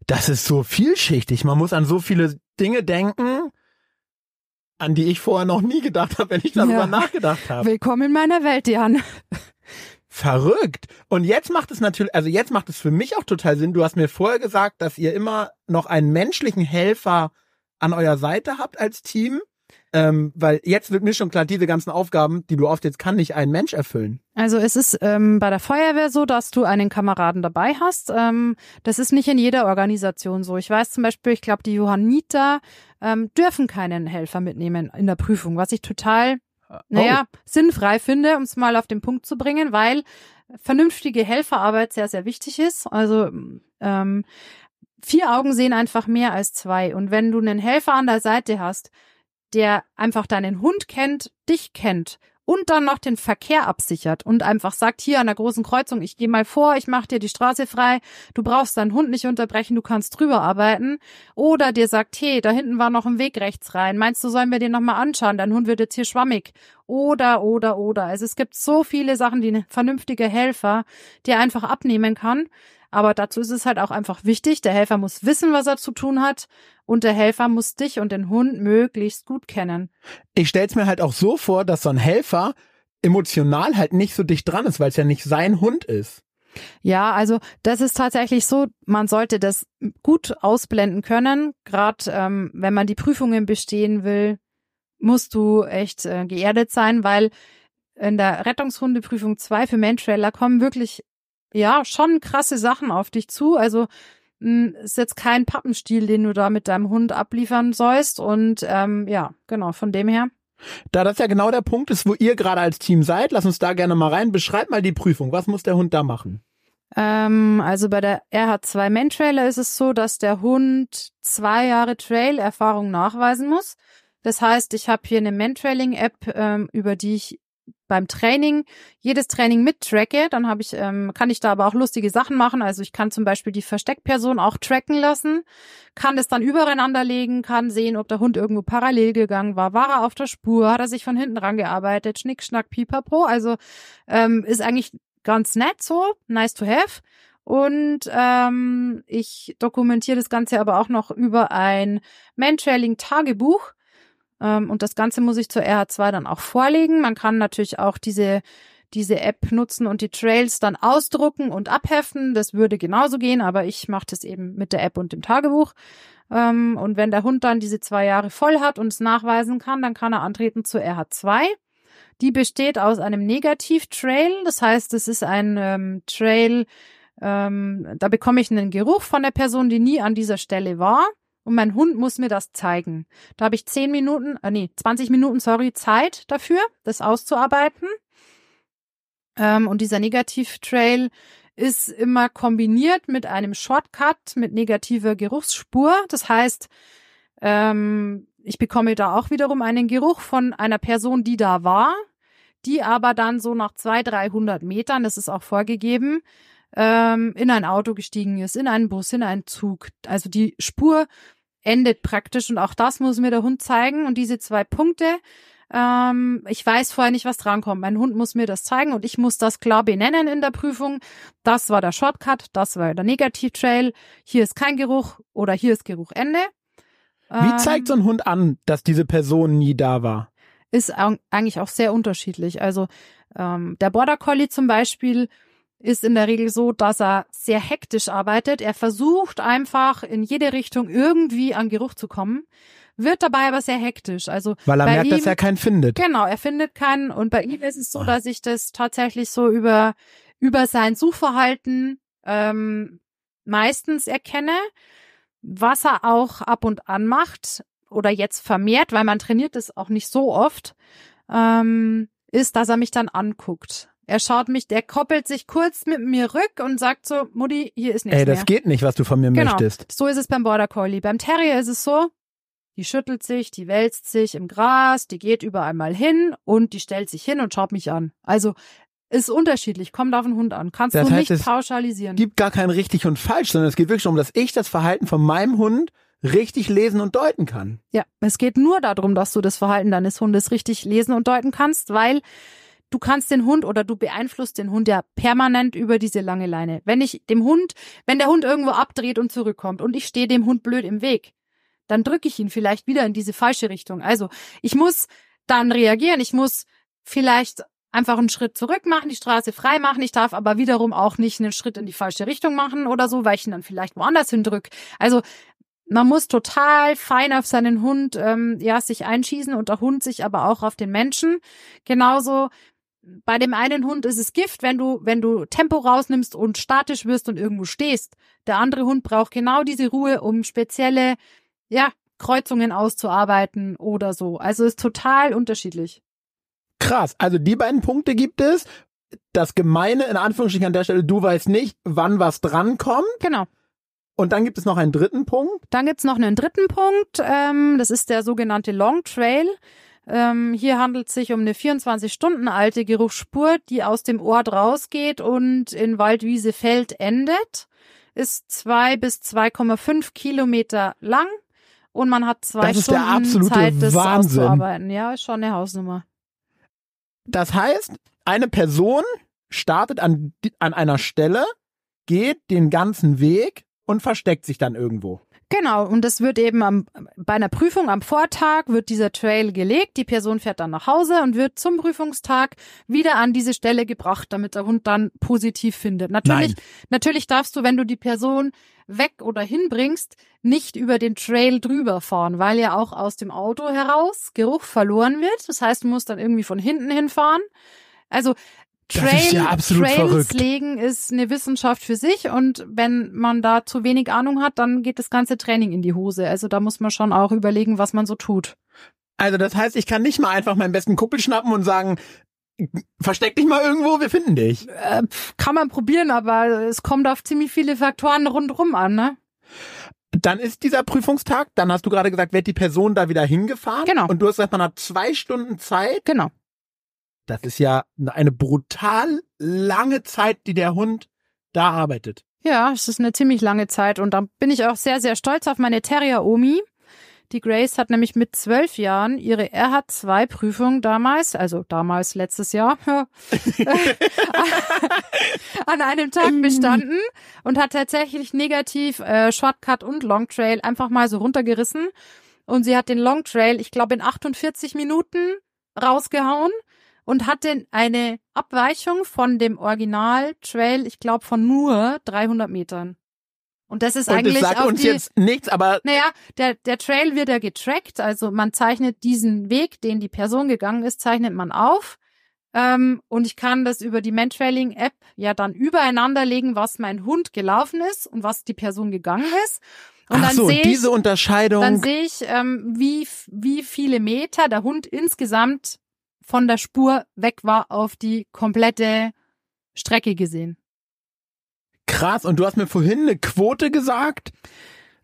Das ist so vielschichtig. Man muss an so viele Dinge denken an die ich vorher noch nie gedacht habe, wenn ich darüber ja. nachgedacht habe. Willkommen in meiner Welt, Jan. Verrückt. Und jetzt macht es natürlich, also jetzt macht es für mich auch total Sinn. Du hast mir vorher gesagt, dass ihr immer noch einen menschlichen Helfer an eurer Seite habt als Team. Ähm, weil jetzt wird mir schon klar, diese ganzen Aufgaben, die du oft jetzt kann nicht ein Mensch erfüllen. Also es ist ähm, bei der Feuerwehr so, dass du einen Kameraden dabei hast. Ähm, das ist nicht in jeder Organisation so. Ich weiß zum Beispiel, ich glaube, die Johanniter ähm, dürfen keinen Helfer mitnehmen in der Prüfung, was ich total, oh. naja, sinnfrei finde, um es mal auf den Punkt zu bringen, weil vernünftige Helferarbeit sehr, sehr wichtig ist. Also ähm, vier Augen sehen einfach mehr als zwei. Und wenn du einen Helfer an der Seite hast, der einfach deinen Hund kennt, dich kennt und dann noch den Verkehr absichert und einfach sagt, hier an der großen Kreuzung, ich gehe mal vor, ich mache dir die Straße frei, du brauchst deinen Hund nicht unterbrechen, du kannst drüber arbeiten. Oder dir sagt, hey, da hinten war noch ein Weg rechts rein, meinst du, sollen wir den nochmal anschauen, dein Hund wird jetzt hier schwammig. Oder, oder, oder. Also es gibt so viele Sachen, die ein vernünftiger Helfer dir einfach abnehmen kann. Aber dazu ist es halt auch einfach wichtig, der Helfer muss wissen, was er zu tun hat und der Helfer muss dich und den Hund möglichst gut kennen. Ich stell's mir halt auch so vor, dass so ein Helfer emotional halt nicht so dicht dran ist, weil es ja nicht sein Hund ist. Ja, also das ist tatsächlich so, man sollte das gut ausblenden können, gerade ähm, wenn man die Prüfungen bestehen will. musst du echt äh, geerdet sein, weil in der Rettungshundeprüfung 2 für Mantrailer kommen wirklich ja schon krasse Sachen auf dich zu. Also ist jetzt kein Pappenstiel, den du da mit deinem Hund abliefern sollst. Und ähm, ja, genau, von dem her. Da das ja genau der Punkt ist, wo ihr gerade als Team seid, lass uns da gerne mal rein. Beschreib mal die Prüfung. Was muss der Hund da machen? Ähm, also bei der RH2 Mantrailer ist es so, dass der Hund zwei Jahre Trail-Erfahrung nachweisen muss. Das heißt, ich habe hier eine Mantrailing-App, ähm, über die ich beim Training jedes Training mittracke, dann habe ich, ähm, kann ich da aber auch lustige Sachen machen. Also ich kann zum Beispiel die Versteckperson auch tracken lassen, kann das dann übereinander legen, kann sehen, ob der Hund irgendwo parallel gegangen war, war er auf der Spur, hat er sich von hinten rangearbeitet, Schnick, Schnack, Pipapo. Also ähm, ist eigentlich ganz nett so, nice to have. Und ähm, ich dokumentiere das Ganze aber auch noch über ein Mantrailing-Tagebuch. Ähm, und das Ganze muss ich zur RH2 dann auch vorlegen. Man kann natürlich auch diese diese App nutzen und die Trails dann ausdrucken und abheften. Das würde genauso gehen, aber ich mache das eben mit der App und dem Tagebuch. Ähm, und wenn der Hund dann diese zwei Jahre voll hat und es nachweisen kann, dann kann er antreten zur RH2. Die besteht aus einem Negativ-Trail. Das heißt, es ist ein ähm, Trail, ähm, da bekomme ich einen Geruch von der Person, die nie an dieser Stelle war und mein Hund muss mir das zeigen. Da habe ich zehn Minuten, äh, nee, 20 Minuten, sorry, Zeit dafür, das auszuarbeiten. Ähm, und dieser Negativ-Trail ist immer kombiniert mit einem Shortcut mit negativer Geruchsspur. Das heißt, ähm, ich bekomme da auch wiederum einen Geruch von einer Person, die da war, die aber dann so nach zwei, 300 Metern, das ist auch vorgegeben, ähm, in ein Auto gestiegen ist, in einen Bus, in einen Zug. Also die Spur endet praktisch und auch das muss mir der Hund zeigen und diese zwei Punkte, ähm, ich weiß vorher nicht, was drankommt. Mein Hund muss mir das zeigen und ich muss das klar benennen in der Prüfung. Das war der Shortcut, das war der Negativ-Trail. Hier ist kein Geruch oder hier ist Geruchende. Wie zeigt so ein Hund an, dass diese Person nie da war? Ist eigentlich auch sehr unterschiedlich. Also ähm, der Border Collie zum Beispiel ist in der Regel so, dass er sehr hektisch arbeitet. Er versucht einfach in jede Richtung irgendwie an Geruch zu kommen, wird dabei aber sehr hektisch. Also weil er merkt, ihm, dass er keinen findet. Genau, er findet keinen und bei ihm ist es so, dass ich das tatsächlich so über über sein Suchverhalten ähm, meistens erkenne, was er auch ab und an macht oder jetzt vermehrt, weil man trainiert es auch nicht so oft, ähm, ist, dass er mich dann anguckt. Er schaut mich, der koppelt sich kurz mit mir rück und sagt so, Mutti, hier ist nichts Ey, das mehr. geht nicht, was du von mir genau. möchtest. So ist es beim Border Collie. Beim Terrier ist es so, die schüttelt sich, die wälzt sich im Gras, die geht überall mal hin und die stellt sich hin und schaut mich an. Also ist unterschiedlich, kommt auf den Hund an. Kannst das du heißt, nicht pauschalisieren. Es gibt gar kein richtig und falsch, sondern es geht wirklich darum, dass ich das Verhalten von meinem Hund richtig lesen und deuten kann. Ja, es geht nur darum, dass du das Verhalten deines Hundes richtig lesen und deuten kannst, weil du kannst den Hund oder du beeinflusst den Hund ja permanent über diese lange Leine. Wenn ich dem Hund, wenn der Hund irgendwo abdreht und zurückkommt und ich stehe dem Hund blöd im Weg, dann drücke ich ihn vielleicht wieder in diese falsche Richtung. Also ich muss dann reagieren, ich muss vielleicht einfach einen Schritt zurück machen, die Straße frei machen. Ich darf aber wiederum auch nicht einen Schritt in die falsche Richtung machen oder so, weil ich ihn dann vielleicht woanders hindrück. Also man muss total fein auf seinen Hund ähm, ja sich einschießen und der Hund sich aber auch auf den Menschen. Genauso bei dem einen Hund ist es Gift, wenn du, wenn du Tempo rausnimmst und statisch wirst und irgendwo stehst. Der andere Hund braucht genau diese Ruhe, um spezielle, ja, Kreuzungen auszuarbeiten oder so. Also ist total unterschiedlich. Krass. Also die beiden Punkte gibt es. Das Gemeine, in Anführungsstrichen an der Stelle, du weißt nicht, wann was drankommt. Genau. Und dann gibt es noch einen dritten Punkt. Dann gibt's noch einen dritten Punkt. Ähm, das ist der sogenannte Long Trail. Ähm, hier handelt es sich um eine 24 Stunden alte Geruchsspur, die aus dem Ort rausgeht und in Waldwiese Feld endet. Ist zwei bis 2,5 Kilometer lang und man hat zwei das Stunden Zeit, das Wahnsinn. auszuarbeiten. Ja, ist schon eine Hausnummer. Das heißt, eine Person startet an, an einer Stelle, geht den ganzen Weg und versteckt sich dann irgendwo. Genau, und das wird eben am, bei einer Prüfung am Vortag wird dieser Trail gelegt, die Person fährt dann nach Hause und wird zum Prüfungstag wieder an diese Stelle gebracht, damit der Hund dann positiv findet. Natürlich, Nein. natürlich darfst du, wenn du die Person weg oder hinbringst, nicht über den Trail drüber fahren, weil ja auch aus dem Auto heraus Geruch verloren wird. Das heißt, du musst dann irgendwie von hinten hinfahren. Also Trail, ja Trails verrückt. legen ist eine Wissenschaft für sich und wenn man da zu wenig Ahnung hat, dann geht das ganze Training in die Hose. Also da muss man schon auch überlegen, was man so tut. Also das heißt, ich kann nicht mal einfach meinen besten Kumpel schnappen und sagen, versteck dich mal irgendwo, wir finden dich. Äh, kann man probieren, aber es kommt auf ziemlich viele Faktoren rundherum an, ne? Dann ist dieser Prüfungstag, dann hast du gerade gesagt, wird die Person da wieder hingefahren. Genau. Und du hast gesagt, man hat zwei Stunden Zeit. Genau. Das ist ja eine brutal lange Zeit, die der Hund da arbeitet. Ja, es ist eine ziemlich lange Zeit und da bin ich auch sehr, sehr stolz auf meine Terrier-Omi. Die Grace hat nämlich mit zwölf Jahren ihre RH2-Prüfung damals, also damals letztes Jahr, an einem Tag bestanden und hat tatsächlich negativ äh, Shortcut und Long Trail einfach mal so runtergerissen. Und sie hat den Long Trail, ich glaube, in 48 Minuten rausgehauen und hatte eine Abweichung von dem Original Trail, ich glaube, von nur 300 Metern. Und das ist Und eigentlich das sagt uns die, jetzt nichts, aber naja, der, der Trail wird ja getrackt, also man zeichnet diesen Weg, den die Person gegangen ist, zeichnet man auf. Ähm, und ich kann das über die Mantrailing-App ja dann übereinander legen, was mein Hund gelaufen ist und was die Person gegangen ist. Und ach dann so, sehe ich, diese Unterscheidung. dann sehe ich, ähm, wie, wie viele Meter der Hund insgesamt von der Spur weg war auf die komplette Strecke gesehen. Krass. Und du hast mir vorhin eine Quote gesagt.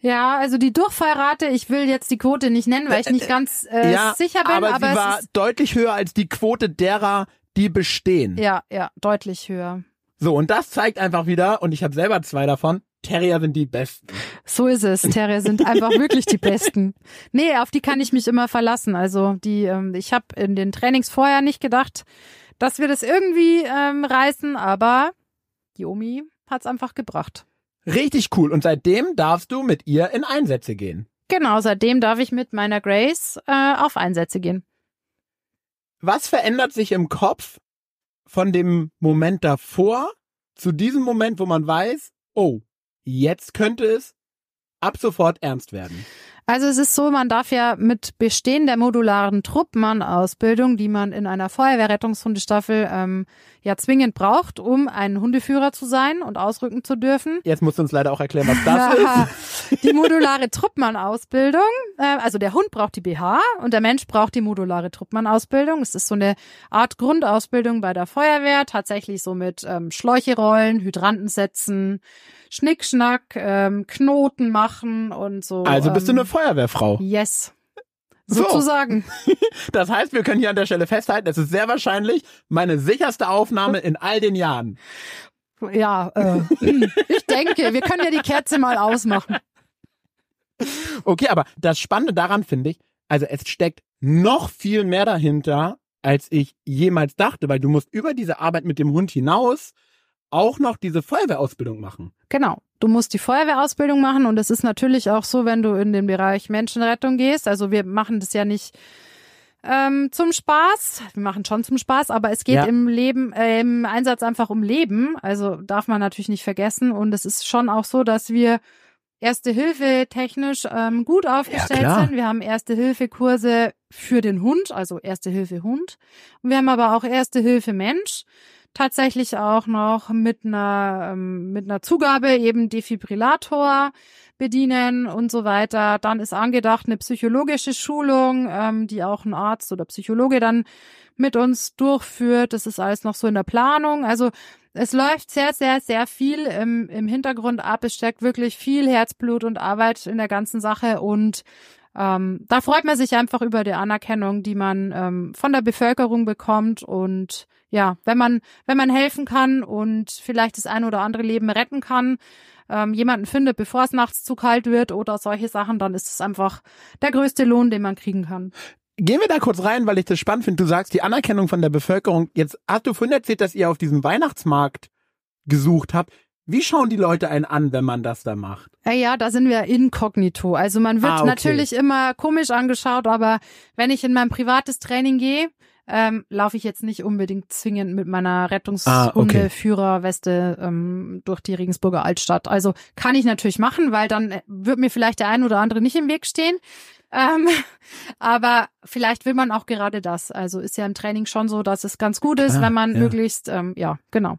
Ja, also die Durchfallrate, ich will jetzt die Quote nicht nennen, weil ich nicht ganz äh, ja, sicher bin, aber, aber, sie war deutlich höher als die Quote derer, die bestehen. ja, ja, deutlich höher. So, und das zeigt einfach wieder, und ich habe selber zwei davon, Terrier sind die besten. So ist es. Terrier sind einfach wirklich die besten. Nee, auf die kann ich mich immer verlassen. Also die, ähm, ich habe in den Trainings vorher nicht gedacht, dass wir das irgendwie ähm, reißen, aber die Omi hat's einfach gebracht. Richtig cool. Und seitdem darfst du mit ihr in Einsätze gehen. Genau, seitdem darf ich mit meiner Grace äh, auf Einsätze gehen. Was verändert sich im Kopf von dem Moment davor zu diesem Moment, wo man weiß, oh, jetzt könnte es ab sofort ernst werden? Also es ist so, man darf ja mit Bestehen der modularen Truppmann-Ausbildung, die man in einer Feuerwehrrettungshundestaffel ähm, ja zwingend braucht, um ein Hundeführer zu sein und ausrücken zu dürfen. Jetzt musst du uns leider auch erklären, was das ist. die modulare Truppmann-Ausbildung. Äh, also der Hund braucht die BH und der Mensch braucht die modulare Truppmann-Ausbildung. Es ist so eine Art Grundausbildung bei der Feuerwehr, tatsächlich so mit ähm, Schläuche rollen, Hydranten setzen, Schnickschnack, ähm, Knoten machen und so. Also bist du ähm, eine Feuerwehrfrau. Yes. So. Sozusagen. Das heißt, wir können hier an der Stelle festhalten, es ist sehr wahrscheinlich meine sicherste Aufnahme in all den Jahren. Ja, äh, ich denke, wir können ja die Kerze mal ausmachen. Okay, aber das Spannende daran finde ich, also es steckt noch viel mehr dahinter, als ich jemals dachte, weil du musst über diese Arbeit mit dem Hund hinaus auch noch diese Feuerwehrausbildung machen. Genau. Du musst die Feuerwehrausbildung machen und es ist natürlich auch so, wenn du in den Bereich Menschenrettung gehst. Also wir machen das ja nicht ähm, zum Spaß. Wir machen schon zum Spaß, aber es geht Ja. im Leben, äh, im Einsatz einfach um Leben. Also darf man natürlich nicht vergessen. Und es ist schon auch so, dass wir Erste Hilfe technisch ähm, gut aufgestellt klar. sind. Wir haben Erste Hilfe Kurse für den Hund, also Erste Hilfe Hund. Und wir haben aber auch Erste Hilfe Mensch tatsächlich auch noch mit einer ähm, mit einer Zugabe eben Defibrillator bedienen und so weiter. Dann ist angedacht eine psychologische Schulung, ähm, die auch ein Arzt oder Psychologe dann mit uns durchführt. Das ist alles noch so in der Planung. Also es läuft sehr, sehr, sehr viel im, im Hintergrund ab. Es steckt wirklich viel Herzblut und Arbeit in der ganzen Sache und ähm, da freut man sich einfach über die Anerkennung, die man ähm, von der Bevölkerung bekommt und ja, wenn man wenn man helfen kann und vielleicht das ein oder andere Leben retten kann, ähm, jemanden findet, bevor es nachts zu kalt wird oder solche Sachen, dann ist es einfach der größte Lohn, den man kriegen kann. Gehen wir da kurz rein, weil ich das spannend finde. Du sagst, die Anerkennung von der Bevölkerung. Jetzt hast du vorhin erzählt, dass ihr auf diesem Weihnachtsmarkt gesucht habt. Wie schauen die Leute einen an, wenn man das da macht? Ja, ja, da sind wir inkognito. Also man wird Ah, okay. natürlich immer komisch angeschaut, aber wenn ich in mein privates Training gehe, ähm, laufe ich jetzt nicht unbedingt zwingend mit meiner Ah, okay. Rettungshunde-Führerweste ähm, durch die Regensburger Altstadt. Also kann ich natürlich machen, weil dann äh, wird mir vielleicht der ein oder andere nicht im Weg stehen. Ähm, aber vielleicht will man auch gerade das. Also ist ja im Training schon so, dass es ganz gut ist, Klar, wenn man ja. möglichst, ähm, ja, genau.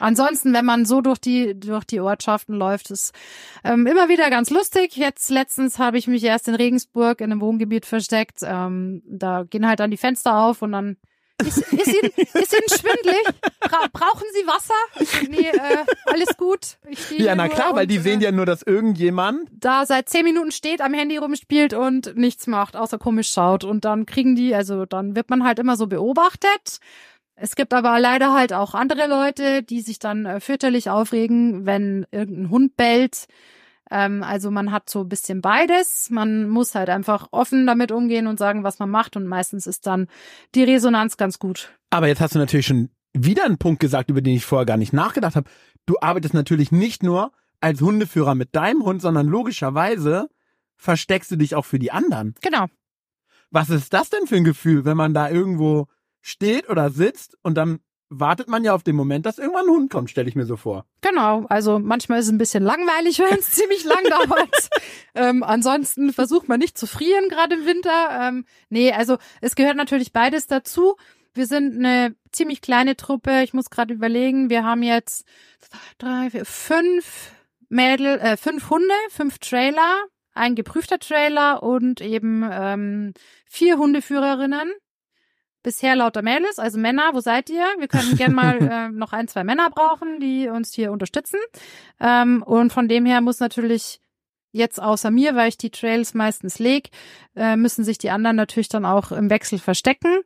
Ansonsten, wenn man so durch die durch die Ortschaften läuft, ist ähm, immer wieder ganz lustig. Jetzt letztens habe ich mich erst in Regensburg in einem Wohngebiet versteckt. Ähm, da gehen halt dann die Fenster auf und dann ist, ist, Ihnen, ist Ihnen schwindelig? Bra brauchen Sie Wasser? Nee, äh, alles gut. Ja, na klar, weil die sehen äh, ja nur, dass irgendjemand da seit zehn Minuten steht, am Handy rumspielt und nichts macht, außer komisch schaut. Und dann kriegen die, also dann wird man halt immer so beobachtet. Es gibt aber leider halt auch andere Leute, die sich dann äh, fürchterlich aufregen, wenn irgendein Hund bellt. Ähm, also man hat so ein bisschen beides. Man muss halt einfach offen damit umgehen und sagen, was man macht. Und meistens ist dann die Resonanz ganz gut. Aber jetzt hast du natürlich schon wieder einen Punkt gesagt, über den ich vorher gar nicht nachgedacht habe. Du arbeitest natürlich nicht nur als Hundeführer mit deinem Hund, sondern logischerweise versteckst du dich auch für die anderen. Genau. Was ist das denn für ein Gefühl, wenn man da irgendwo steht oder sitzt und dann wartet man ja auf den Moment, dass irgendwann ein Hund kommt, stelle ich mir so vor. Genau, also manchmal ist es ein bisschen langweilig, wenn es ziemlich lang dauert. ähm, ansonsten versucht man nicht zu frieren, gerade im Winter. Ähm, nee, also es gehört natürlich beides dazu. Wir sind eine ziemlich kleine Truppe. Ich muss gerade überlegen, wir haben jetzt drei, vier, fünf Mädel, äh, fünf Hunde, fünf Trailer, ein geprüfter Trailer und eben ähm, vier Hundeführerinnen. Bisher lauter Mädels, also Männer, wo seid ihr? Wir können gern mal äh, noch ein, zwei Männer brauchen, die uns hier unterstützen. Ähm, und von dem her muss natürlich jetzt außer mir, weil ich die Trails meistens leg, äh, müssen sich die anderen natürlich dann auch im Wechsel verstecken.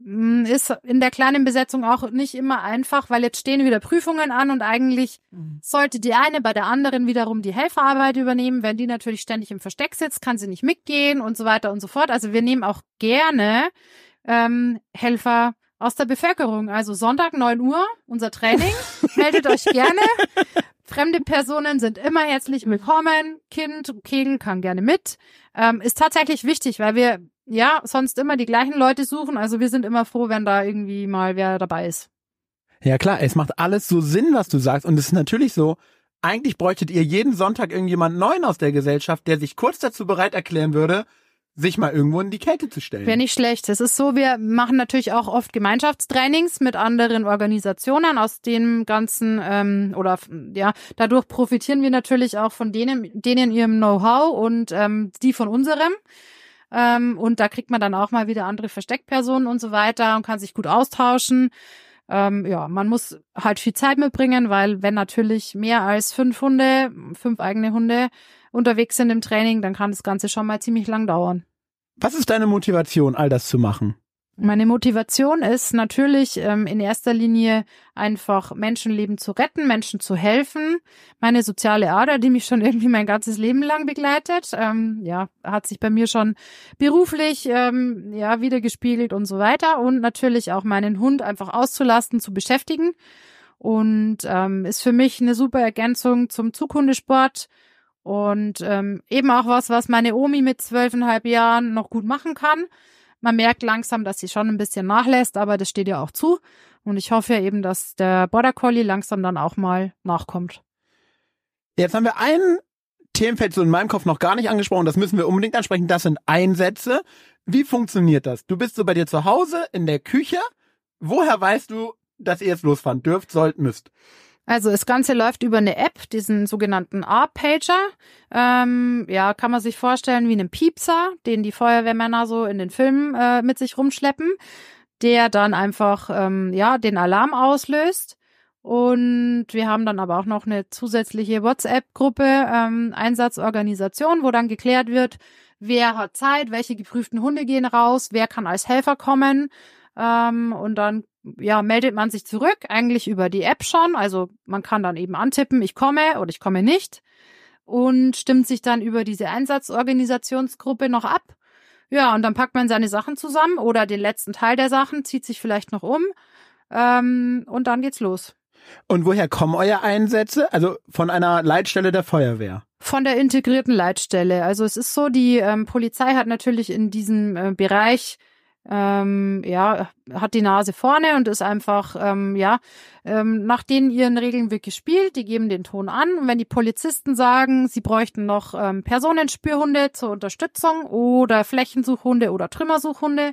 Mm, Ist in der kleinen Besetzung auch nicht immer einfach, weil jetzt stehen wieder Prüfungen an und eigentlich sollte die eine bei der anderen wiederum die Helferarbeit übernehmen. Wenn die natürlich ständig im Versteck sitzt, kann sie nicht mitgehen und so weiter und so fort. Also wir nehmen auch gerne ähm, Helfer aus der Bevölkerung. Also Sonntag 9 Uhr, unser Training. Meldet euch gerne. Fremde Personen sind immer herzlich willkommen. Kind, Kegel kann gerne mit. Ähm, ist tatsächlich wichtig, weil wir ja sonst immer die gleichen Leute suchen. Also wir sind immer froh, wenn da irgendwie mal wer dabei ist. Ja klar, es macht alles so Sinn, was du sagst. Und es ist natürlich so, eigentlich bräuchtet ihr jeden Sonntag irgendjemand Neuen aus der Gesellschaft, der sich kurz dazu bereit erklären würde, sich mal irgendwo in die Kälte zu stellen. Wäre nicht schlecht. Es ist so, wir machen natürlich auch oft Gemeinschaftstrainings mit anderen Organisationen aus dem ganzen ähm, oder ja, dadurch profitieren wir natürlich auch von denen, denen ihrem Know-how und ähm, die von unserem. Ähm, und da kriegt man dann auch mal wieder andere Versteckpersonen und so weiter und kann sich gut austauschen. Ähm, ja, man muss halt viel Zeit mitbringen, weil wenn natürlich mehr als fünf Hunde, fünf eigene Hunde unterwegs sind im Training, dann kann das Ganze schon mal ziemlich lang dauern. Was ist deine Motivation, all das zu machen? Meine Motivation ist natürlich ähm, in erster Linie einfach Menschenleben zu retten, Menschen zu helfen. Meine soziale Ader, die mich schon irgendwie mein ganzes Leben lang begleitet, ähm, ja, hat sich bei mir schon beruflich ähm, ja wieder gespiegelt und so weiter und natürlich auch meinen Hund einfach auszulasten, zu beschäftigen und ähm, ist für mich eine super Ergänzung zum Zughundesport und ähm, eben auch was, was meine Omi mit zwölfeinhalb Jahren noch gut machen kann. Man merkt langsam, dass sie schon ein bisschen nachlässt, aber das steht ja auch zu. Und ich hoffe eben, dass der Border Collie langsam dann auch mal nachkommt. Jetzt haben wir ein Themenfeld so in meinem Kopf noch gar nicht angesprochen, das müssen wir unbedingt ansprechen, das sind Einsätze. Wie funktioniert das? Du bist so bei dir zu Hause in der Küche. Woher weißt du, dass ihr jetzt losfahren dürft, sollt, müsst? Also das Ganze läuft über eine App, diesen sogenannten R-Pager. Ähm, ja, kann man sich vorstellen wie einen Piepser, den die Feuerwehrmänner so in den Filmen äh, mit sich rumschleppen, der dann einfach ähm, ja den Alarm auslöst. Und wir haben dann aber auch noch eine zusätzliche WhatsApp-Gruppe, ähm, Einsatzorganisation, wo dann geklärt wird, wer hat Zeit, welche geprüften Hunde gehen raus, wer kann als Helfer kommen. Ähm, und dann ja, meldet man sich zurück, eigentlich über die App schon. Also man kann dann eben antippen, ich komme oder ich komme nicht und stimmt sich dann über diese Einsatzorganisationsgruppe noch ab. Ja, und dann packt man seine Sachen zusammen oder den letzten Teil der Sachen, zieht sich vielleicht noch um ähm, und dann geht's los. Und woher kommen eure Einsätze? Also von einer Leitstelle der Feuerwehr? Von der integrierten Leitstelle. Also es ist so, die ähm, Polizei hat natürlich in diesem äh, Bereich ähm, ja, hat die Nase vorne und ist einfach, ähm, ja, ähm, nach denen ihren Regeln wird gespielt, die geben den Ton an. Und wenn die Polizisten sagen, sie bräuchten noch ähm, Personenspürhunde zur Unterstützung oder Flächensuchhunde oder Trümmersuchhunde,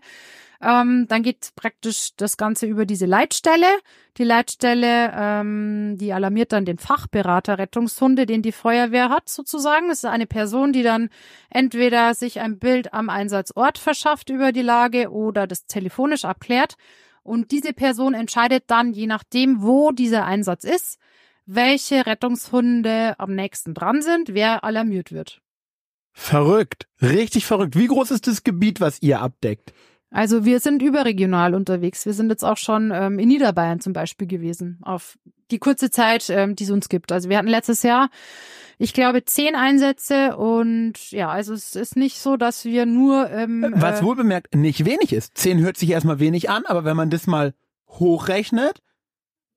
ähm, dann geht praktisch das Ganze über diese Leitstelle. Die Leitstelle, ähm, die alarmiert dann den Fachberater Rettungshunde, den die Feuerwehr hat, sozusagen. Das ist eine Person, die dann entweder sich ein Bild am Einsatzort verschafft über die Lage oder das telefonisch abklärt. Und diese Person entscheidet dann, je nachdem, wo dieser Einsatz ist, welche Rettungshunde am nächsten dran sind, wer alarmiert wird. Verrückt, richtig verrückt. Wie groß ist das Gebiet, was ihr abdeckt? Also wir sind überregional unterwegs. Wir sind jetzt auch schon ähm, in Niederbayern zum Beispiel gewesen, auf die kurze Zeit, ähm, die es uns gibt. Also wir hatten letztes Jahr, ich glaube, zehn Einsätze und ja, also es ist nicht so, dass wir nur. Ähm, Was äh, wohl bemerkt nicht wenig ist. Zehn hört sich erstmal wenig an, aber wenn man das mal hochrechnet,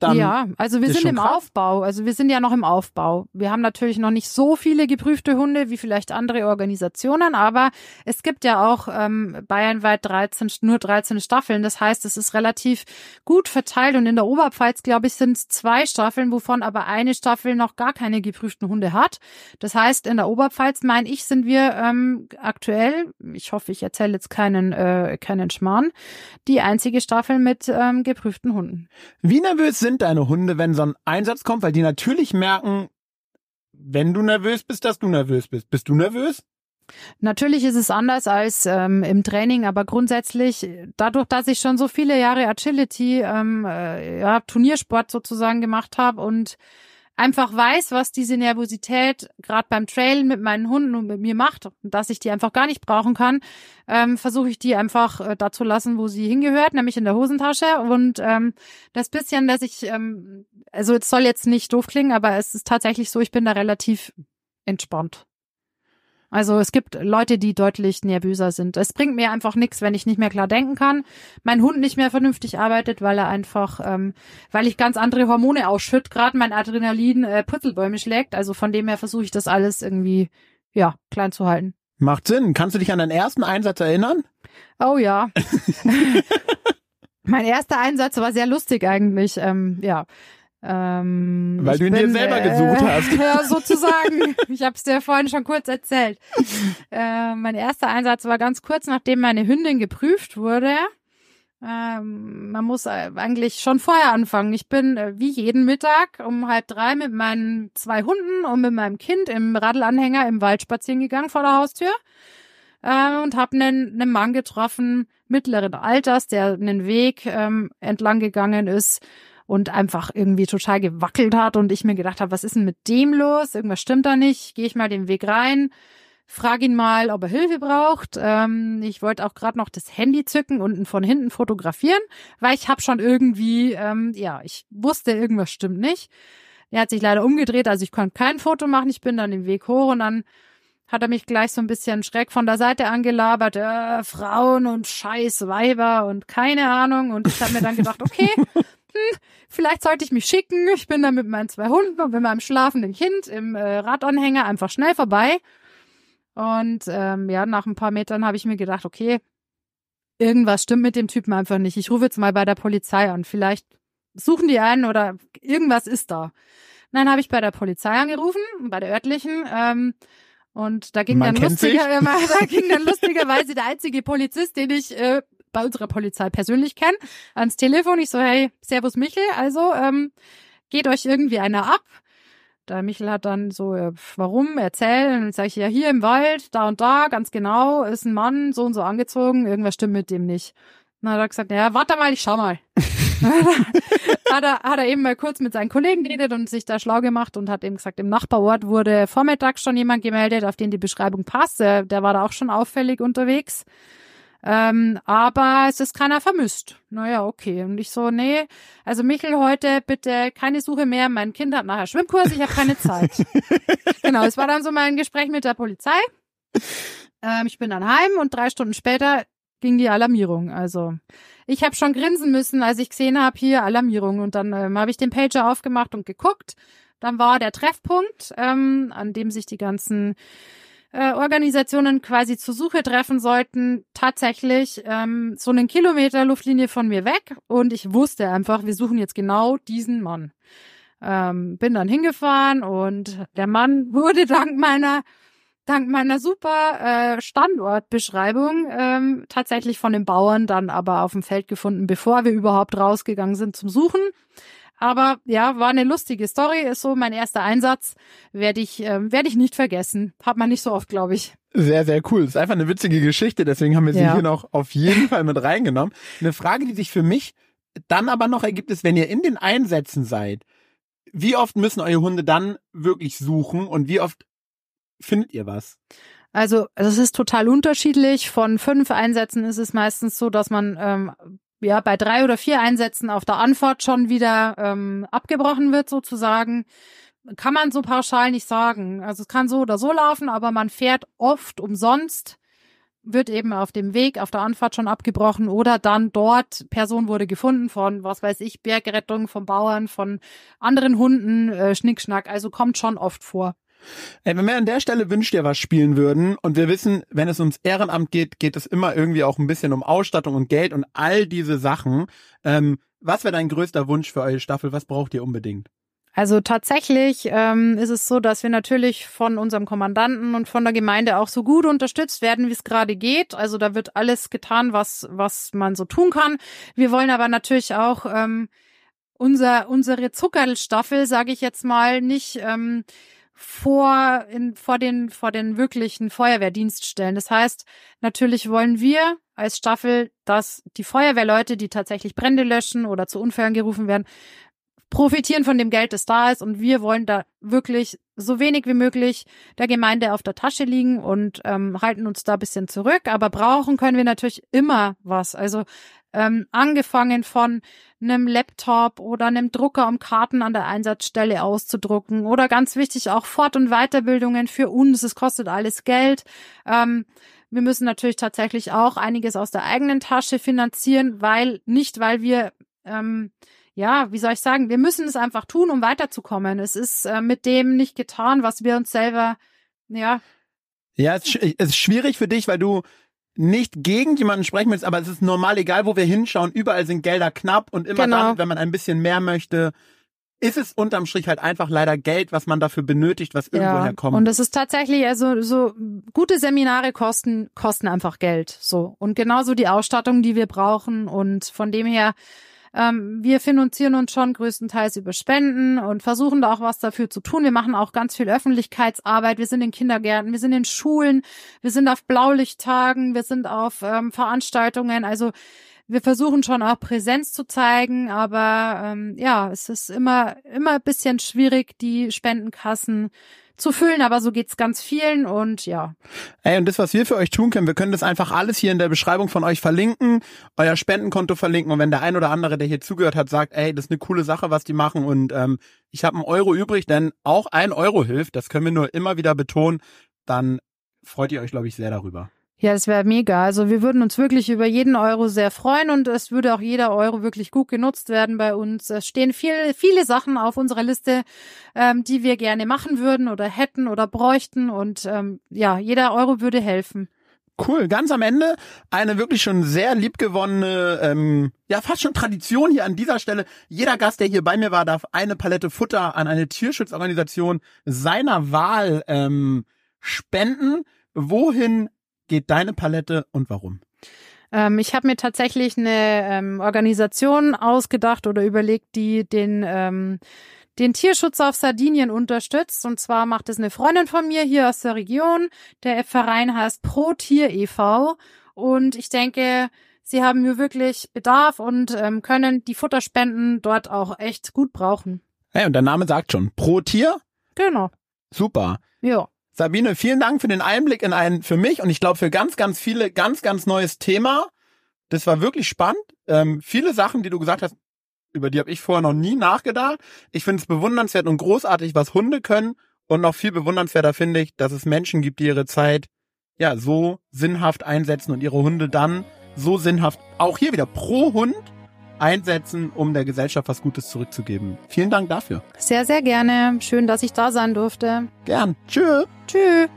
dann ja, also wir sind im krass. Aufbau. Also wir sind ja noch im Aufbau. Wir haben natürlich noch nicht so viele geprüfte Hunde wie vielleicht andere Organisationen, aber es gibt ja auch ähm, bayernweit 13, nur 13 Staffeln. Das heißt, es ist relativ gut verteilt und in der Oberpfalz, glaube ich, sind es zwei Staffeln, wovon aber eine Staffel noch gar keine geprüften Hunde hat. Das heißt, in der Oberpfalz, meine ich, sind wir ähm, aktuell, ich hoffe, ich erzähle jetzt keinen, äh, keinen Schmarrn, die einzige Staffel mit ähm, geprüften Hunden. Wie nervös sind sind deine Hunde, wenn so ein Einsatz kommt? Weil die natürlich merken, wenn du nervös bist, dass du nervös bist. Bist du nervös? Natürlich ist es anders als ähm, im Training, aber grundsätzlich, dadurch, dass ich schon so viele Jahre Agility, ähm, äh, ja, Turniersport sozusagen gemacht habe und einfach weiß, was diese Nervosität gerade beim Trailen mit meinen Hunden und mit mir macht und dass ich die einfach gar nicht brauchen kann, ähm, versuche ich die einfach äh, da zu lassen, wo sie hingehört, nämlich in der Hosentasche. Und ähm, das bisschen, dass ich, ähm, also es soll jetzt nicht doof klingen, aber es ist tatsächlich so, ich bin da relativ entspannt. Also es gibt Leute, die deutlich nervöser sind. Es bringt mir einfach nichts, wenn ich nicht mehr klar denken kann, mein Hund nicht mehr vernünftig arbeitet, weil er einfach, ähm, weil ich ganz andere Hormone ausschütt, gerade mein Adrenalin äh, Putzelbäume schlägt. Also von dem her versuche ich das alles irgendwie, ja, klein zu halten. Macht Sinn. Kannst du dich an deinen ersten Einsatz erinnern? Oh ja. mein erster Einsatz war sehr lustig eigentlich. Ähm, ja. Ähm, Weil du ihn bin, dir selber äh, gesucht hast. Ja, sozusagen. ich habe es dir vorhin schon kurz erzählt. Äh, mein erster Einsatz war ganz kurz, nachdem meine Hündin geprüft wurde. Ähm, man muss eigentlich schon vorher anfangen. Ich bin äh, wie jeden Mittag um halb drei mit meinen zwei Hunden und mit meinem Kind im Radlanhänger im Wald spazieren gegangen vor der Haustür äh, und habe einen, einen Mann getroffen mittleren Alters, der einen Weg ähm, entlang gegangen ist und einfach irgendwie total gewackelt hat und ich mir gedacht habe, was ist denn mit dem los? Irgendwas stimmt da nicht. Gehe ich mal den Weg rein, frage ihn mal, ob er Hilfe braucht. Ähm, ich wollte auch gerade noch das Handy zücken und von hinten fotografieren, weil ich habe schon irgendwie, ähm, ja, ich wusste, irgendwas stimmt nicht. Er hat sich leider umgedreht, also ich konnte kein Foto machen. Ich bin dann den Weg hoch und dann hat er mich gleich so ein bisschen schreck von der Seite angelabert, äh, Frauen und scheiß Weiber und keine Ahnung. Und ich habe mir dann gedacht, okay, hm, vielleicht sollte ich mich schicken. Ich bin da mit meinen zwei Hunden und mit meinem schlafenden Kind im äh, Radanhänger einfach schnell vorbei. Und ähm, ja, nach ein paar Metern habe ich mir gedacht, okay, irgendwas stimmt mit dem Typen einfach nicht. Ich rufe jetzt mal bei der Polizei an. Vielleicht suchen die einen oder irgendwas ist da. Dann habe ich bei der Polizei angerufen, bei der örtlichen. Ähm, und da ging Man dann lustiger, äh, da ging dann lustigerweise der einzige Polizist, den ich äh, bei unserer Polizei persönlich kenne, ans Telefon. Ich so, hey, Servus Michel, also ähm, geht euch irgendwie einer ab? Der Michel hat dann so, äh, warum, erzählen. Und dann sage ich, ja, hier im Wald, da und da, ganz genau, ist ein Mann, so und so angezogen, irgendwas stimmt mit dem nicht. Dann hat er gesagt, ja, warte mal, ich schau mal. hat, er, hat er eben mal kurz mit seinen Kollegen geredet und sich da schlau gemacht und hat eben gesagt, im Nachbarort wurde vormittags schon jemand gemeldet, auf den die Beschreibung passt. Der, der war da auch schon auffällig unterwegs. Ähm, aber es ist keiner vermisst. Naja, okay. Und ich so, nee, also Michel, heute bitte keine Suche mehr. Mein Kind hat nachher Schwimmkurs, ich habe keine Zeit. genau, es war dann so mein Gespräch mit der Polizei. Ähm, ich bin dann heim und drei Stunden später ging die Alarmierung. Also ich habe schon grinsen müssen, als ich gesehen habe, hier Alarmierung. Und dann ähm, habe ich den Pager aufgemacht und geguckt. Dann war der Treffpunkt, ähm, an dem sich die ganzen äh, Organisationen quasi zur Suche treffen sollten, tatsächlich ähm, so einen Kilometer Luftlinie von mir weg. Und ich wusste einfach, wir suchen jetzt genau diesen Mann. Ähm, bin dann hingefahren und der Mann wurde dank meiner dank meiner super äh, Standortbeschreibung ähm, tatsächlich von den Bauern dann aber auf dem Feld gefunden, bevor wir überhaupt rausgegangen sind zum Suchen. Aber ja, war eine lustige Story, ist so mein erster Einsatz, werde ich äh, werde ich nicht vergessen. Hat man nicht so oft, glaube ich. Sehr, sehr cool. ist einfach eine witzige Geschichte, deswegen haben wir sie ja. hier noch auf jeden Fall mit reingenommen. Eine Frage, die sich für mich dann aber noch ergibt, ist, wenn ihr in den Einsätzen seid, wie oft müssen eure Hunde dann wirklich suchen und wie oft findet ihr was? Also es ist total unterschiedlich. Von fünf Einsätzen ist es meistens so, dass man ähm, ja bei drei oder vier Einsätzen auf der Antwort schon wieder ähm, abgebrochen wird sozusagen. Kann man so pauschal nicht sagen. Also es kann so oder so laufen, aber man fährt oft umsonst, wird eben auf dem Weg, auf der Anfahrt schon abgebrochen oder dann dort, Person wurde gefunden von, was weiß ich, Bergrettung, von Bauern, von anderen Hunden, äh, Schnickschnack. Also kommt schon oft vor. Ey, wenn wir an der Stelle wünscht ihr was spielen würden und wir wissen, wenn es ums Ehrenamt geht, geht es immer irgendwie auch ein bisschen um Ausstattung und Geld und all diese Sachen. Ähm, was wäre dein größter Wunsch für eure Staffel? Was braucht ihr unbedingt? Also tatsächlich ähm, ist es so, dass wir natürlich von unserem Kommandanten und von der Gemeinde auch so gut unterstützt werden, wie es gerade geht. Also da wird alles getan, was was man so tun kann. Wir wollen aber natürlich auch ähm, unser unsere Zuckerlstaffel, sage ich jetzt mal, nicht ähm, vor, in, vor, den, vor den wirklichen Feuerwehrdienst stellen. Das heißt, natürlich wollen wir als Staffel, dass die Feuerwehrleute, die tatsächlich Brände löschen oder zu Unfällen gerufen werden, profitieren von dem Geld, das da ist. Und wir wollen da wirklich so wenig wie möglich der Gemeinde auf der Tasche liegen und ähm, halten uns da bisschen zurück. Aber brauchen können wir natürlich immer was. Also ähm, angefangen von einem Laptop oder einem Drucker, um Karten an der Einsatzstelle auszudrucken oder ganz wichtig auch Fort- und Weiterbildungen für uns. Es kostet alles Geld. Ähm, wir müssen natürlich tatsächlich auch einiges aus der eigenen Tasche finanzieren, weil nicht, weil wir ähm, ja, wie soll ich sagen, wir müssen es einfach tun, um weiterzukommen. Es ist äh, mit dem nicht getan, was wir uns selber, ja. Ja, es ist schwierig für dich, weil du nicht gegen jemanden sprechen willst, aber es ist normal, egal wo wir hinschauen, überall sind Gelder knapp und immer genau. dann, wenn man ein bisschen mehr möchte, ist es unterm Strich halt einfach leider Geld, was man dafür benötigt, was irgendwo ja, herkommt. Und es ist tatsächlich, also so gute Seminare kosten, kosten einfach Geld. So. Und genauso die Ausstattung, die wir brauchen. Und von dem her, ähm, wir finanzieren uns schon größtenteils über Spenden und versuchen da auch was dafür zu tun. Wir machen auch ganz viel Öffentlichkeitsarbeit. Wir sind in Kindergärten, wir sind in Schulen, wir sind auf Blaulichttagen, wir sind auf ähm, Veranstaltungen. Also wir versuchen schon auch Präsenz zu zeigen, aber ähm, ja, es ist immer immer ein bisschen schwierig, die Spendenkassen zu füllen, aber so geht's ganz vielen und ja. Ey, und das, was wir für euch tun können, wir können das einfach alles hier in der Beschreibung von euch verlinken, euer Spendenkonto verlinken und wenn der ein oder andere, der hier zugehört hat, sagt, ey, das ist eine coole Sache, was die machen und ähm, ich habe einen Euro übrig, denn auch ein Euro hilft, das können wir nur immer wieder betonen, dann freut ihr euch, glaube ich, sehr darüber. Ja, es wäre mega. Also wir würden uns wirklich über jeden Euro sehr freuen und es würde auch jeder Euro wirklich gut genutzt werden bei uns. Es stehen viel, viele Sachen auf unserer Liste, ähm, die wir gerne machen würden oder hätten oder bräuchten und ähm, ja, jeder Euro würde helfen. Cool, ganz am Ende eine wirklich schon sehr liebgewonnene, ähm, ja fast schon Tradition hier an dieser Stelle. Jeder Gast, der hier bei mir war, darf eine Palette Futter an eine Tierschutzorganisation seiner Wahl ähm, spenden. Wohin geht deine Palette und warum? Ähm, ich habe mir tatsächlich eine ähm, Organisation ausgedacht oder überlegt, die den ähm, den Tierschutz auf Sardinien unterstützt. Und zwar macht es eine Freundin von mir hier aus der Region. Der Verein heißt Pro Tier e.V. Und ich denke, sie haben mir wirklich Bedarf und ähm, können die Futterspenden dort auch echt gut brauchen. Hey, und der Name sagt schon, Pro Tier? Genau. Super. Ja. Sabine, vielen Dank für den Einblick in ein für mich und ich glaube für ganz, ganz viele ganz, ganz neues Thema. Das war wirklich spannend. Ähm, viele Sachen, die du gesagt hast, über die habe ich vorher noch nie nachgedacht. Ich finde es bewundernswert und großartig, was Hunde können. Und noch viel bewundernswerter finde ich, dass es Menschen gibt, die ihre Zeit ja so sinnhaft einsetzen und ihre Hunde dann so sinnhaft auch hier wieder pro Hund einsetzen, um der Gesellschaft was Gutes zurückzugeben. Vielen Dank dafür. Sehr, sehr gerne. Schön, dass ich da sein durfte. Gern. Tschö. Tschö.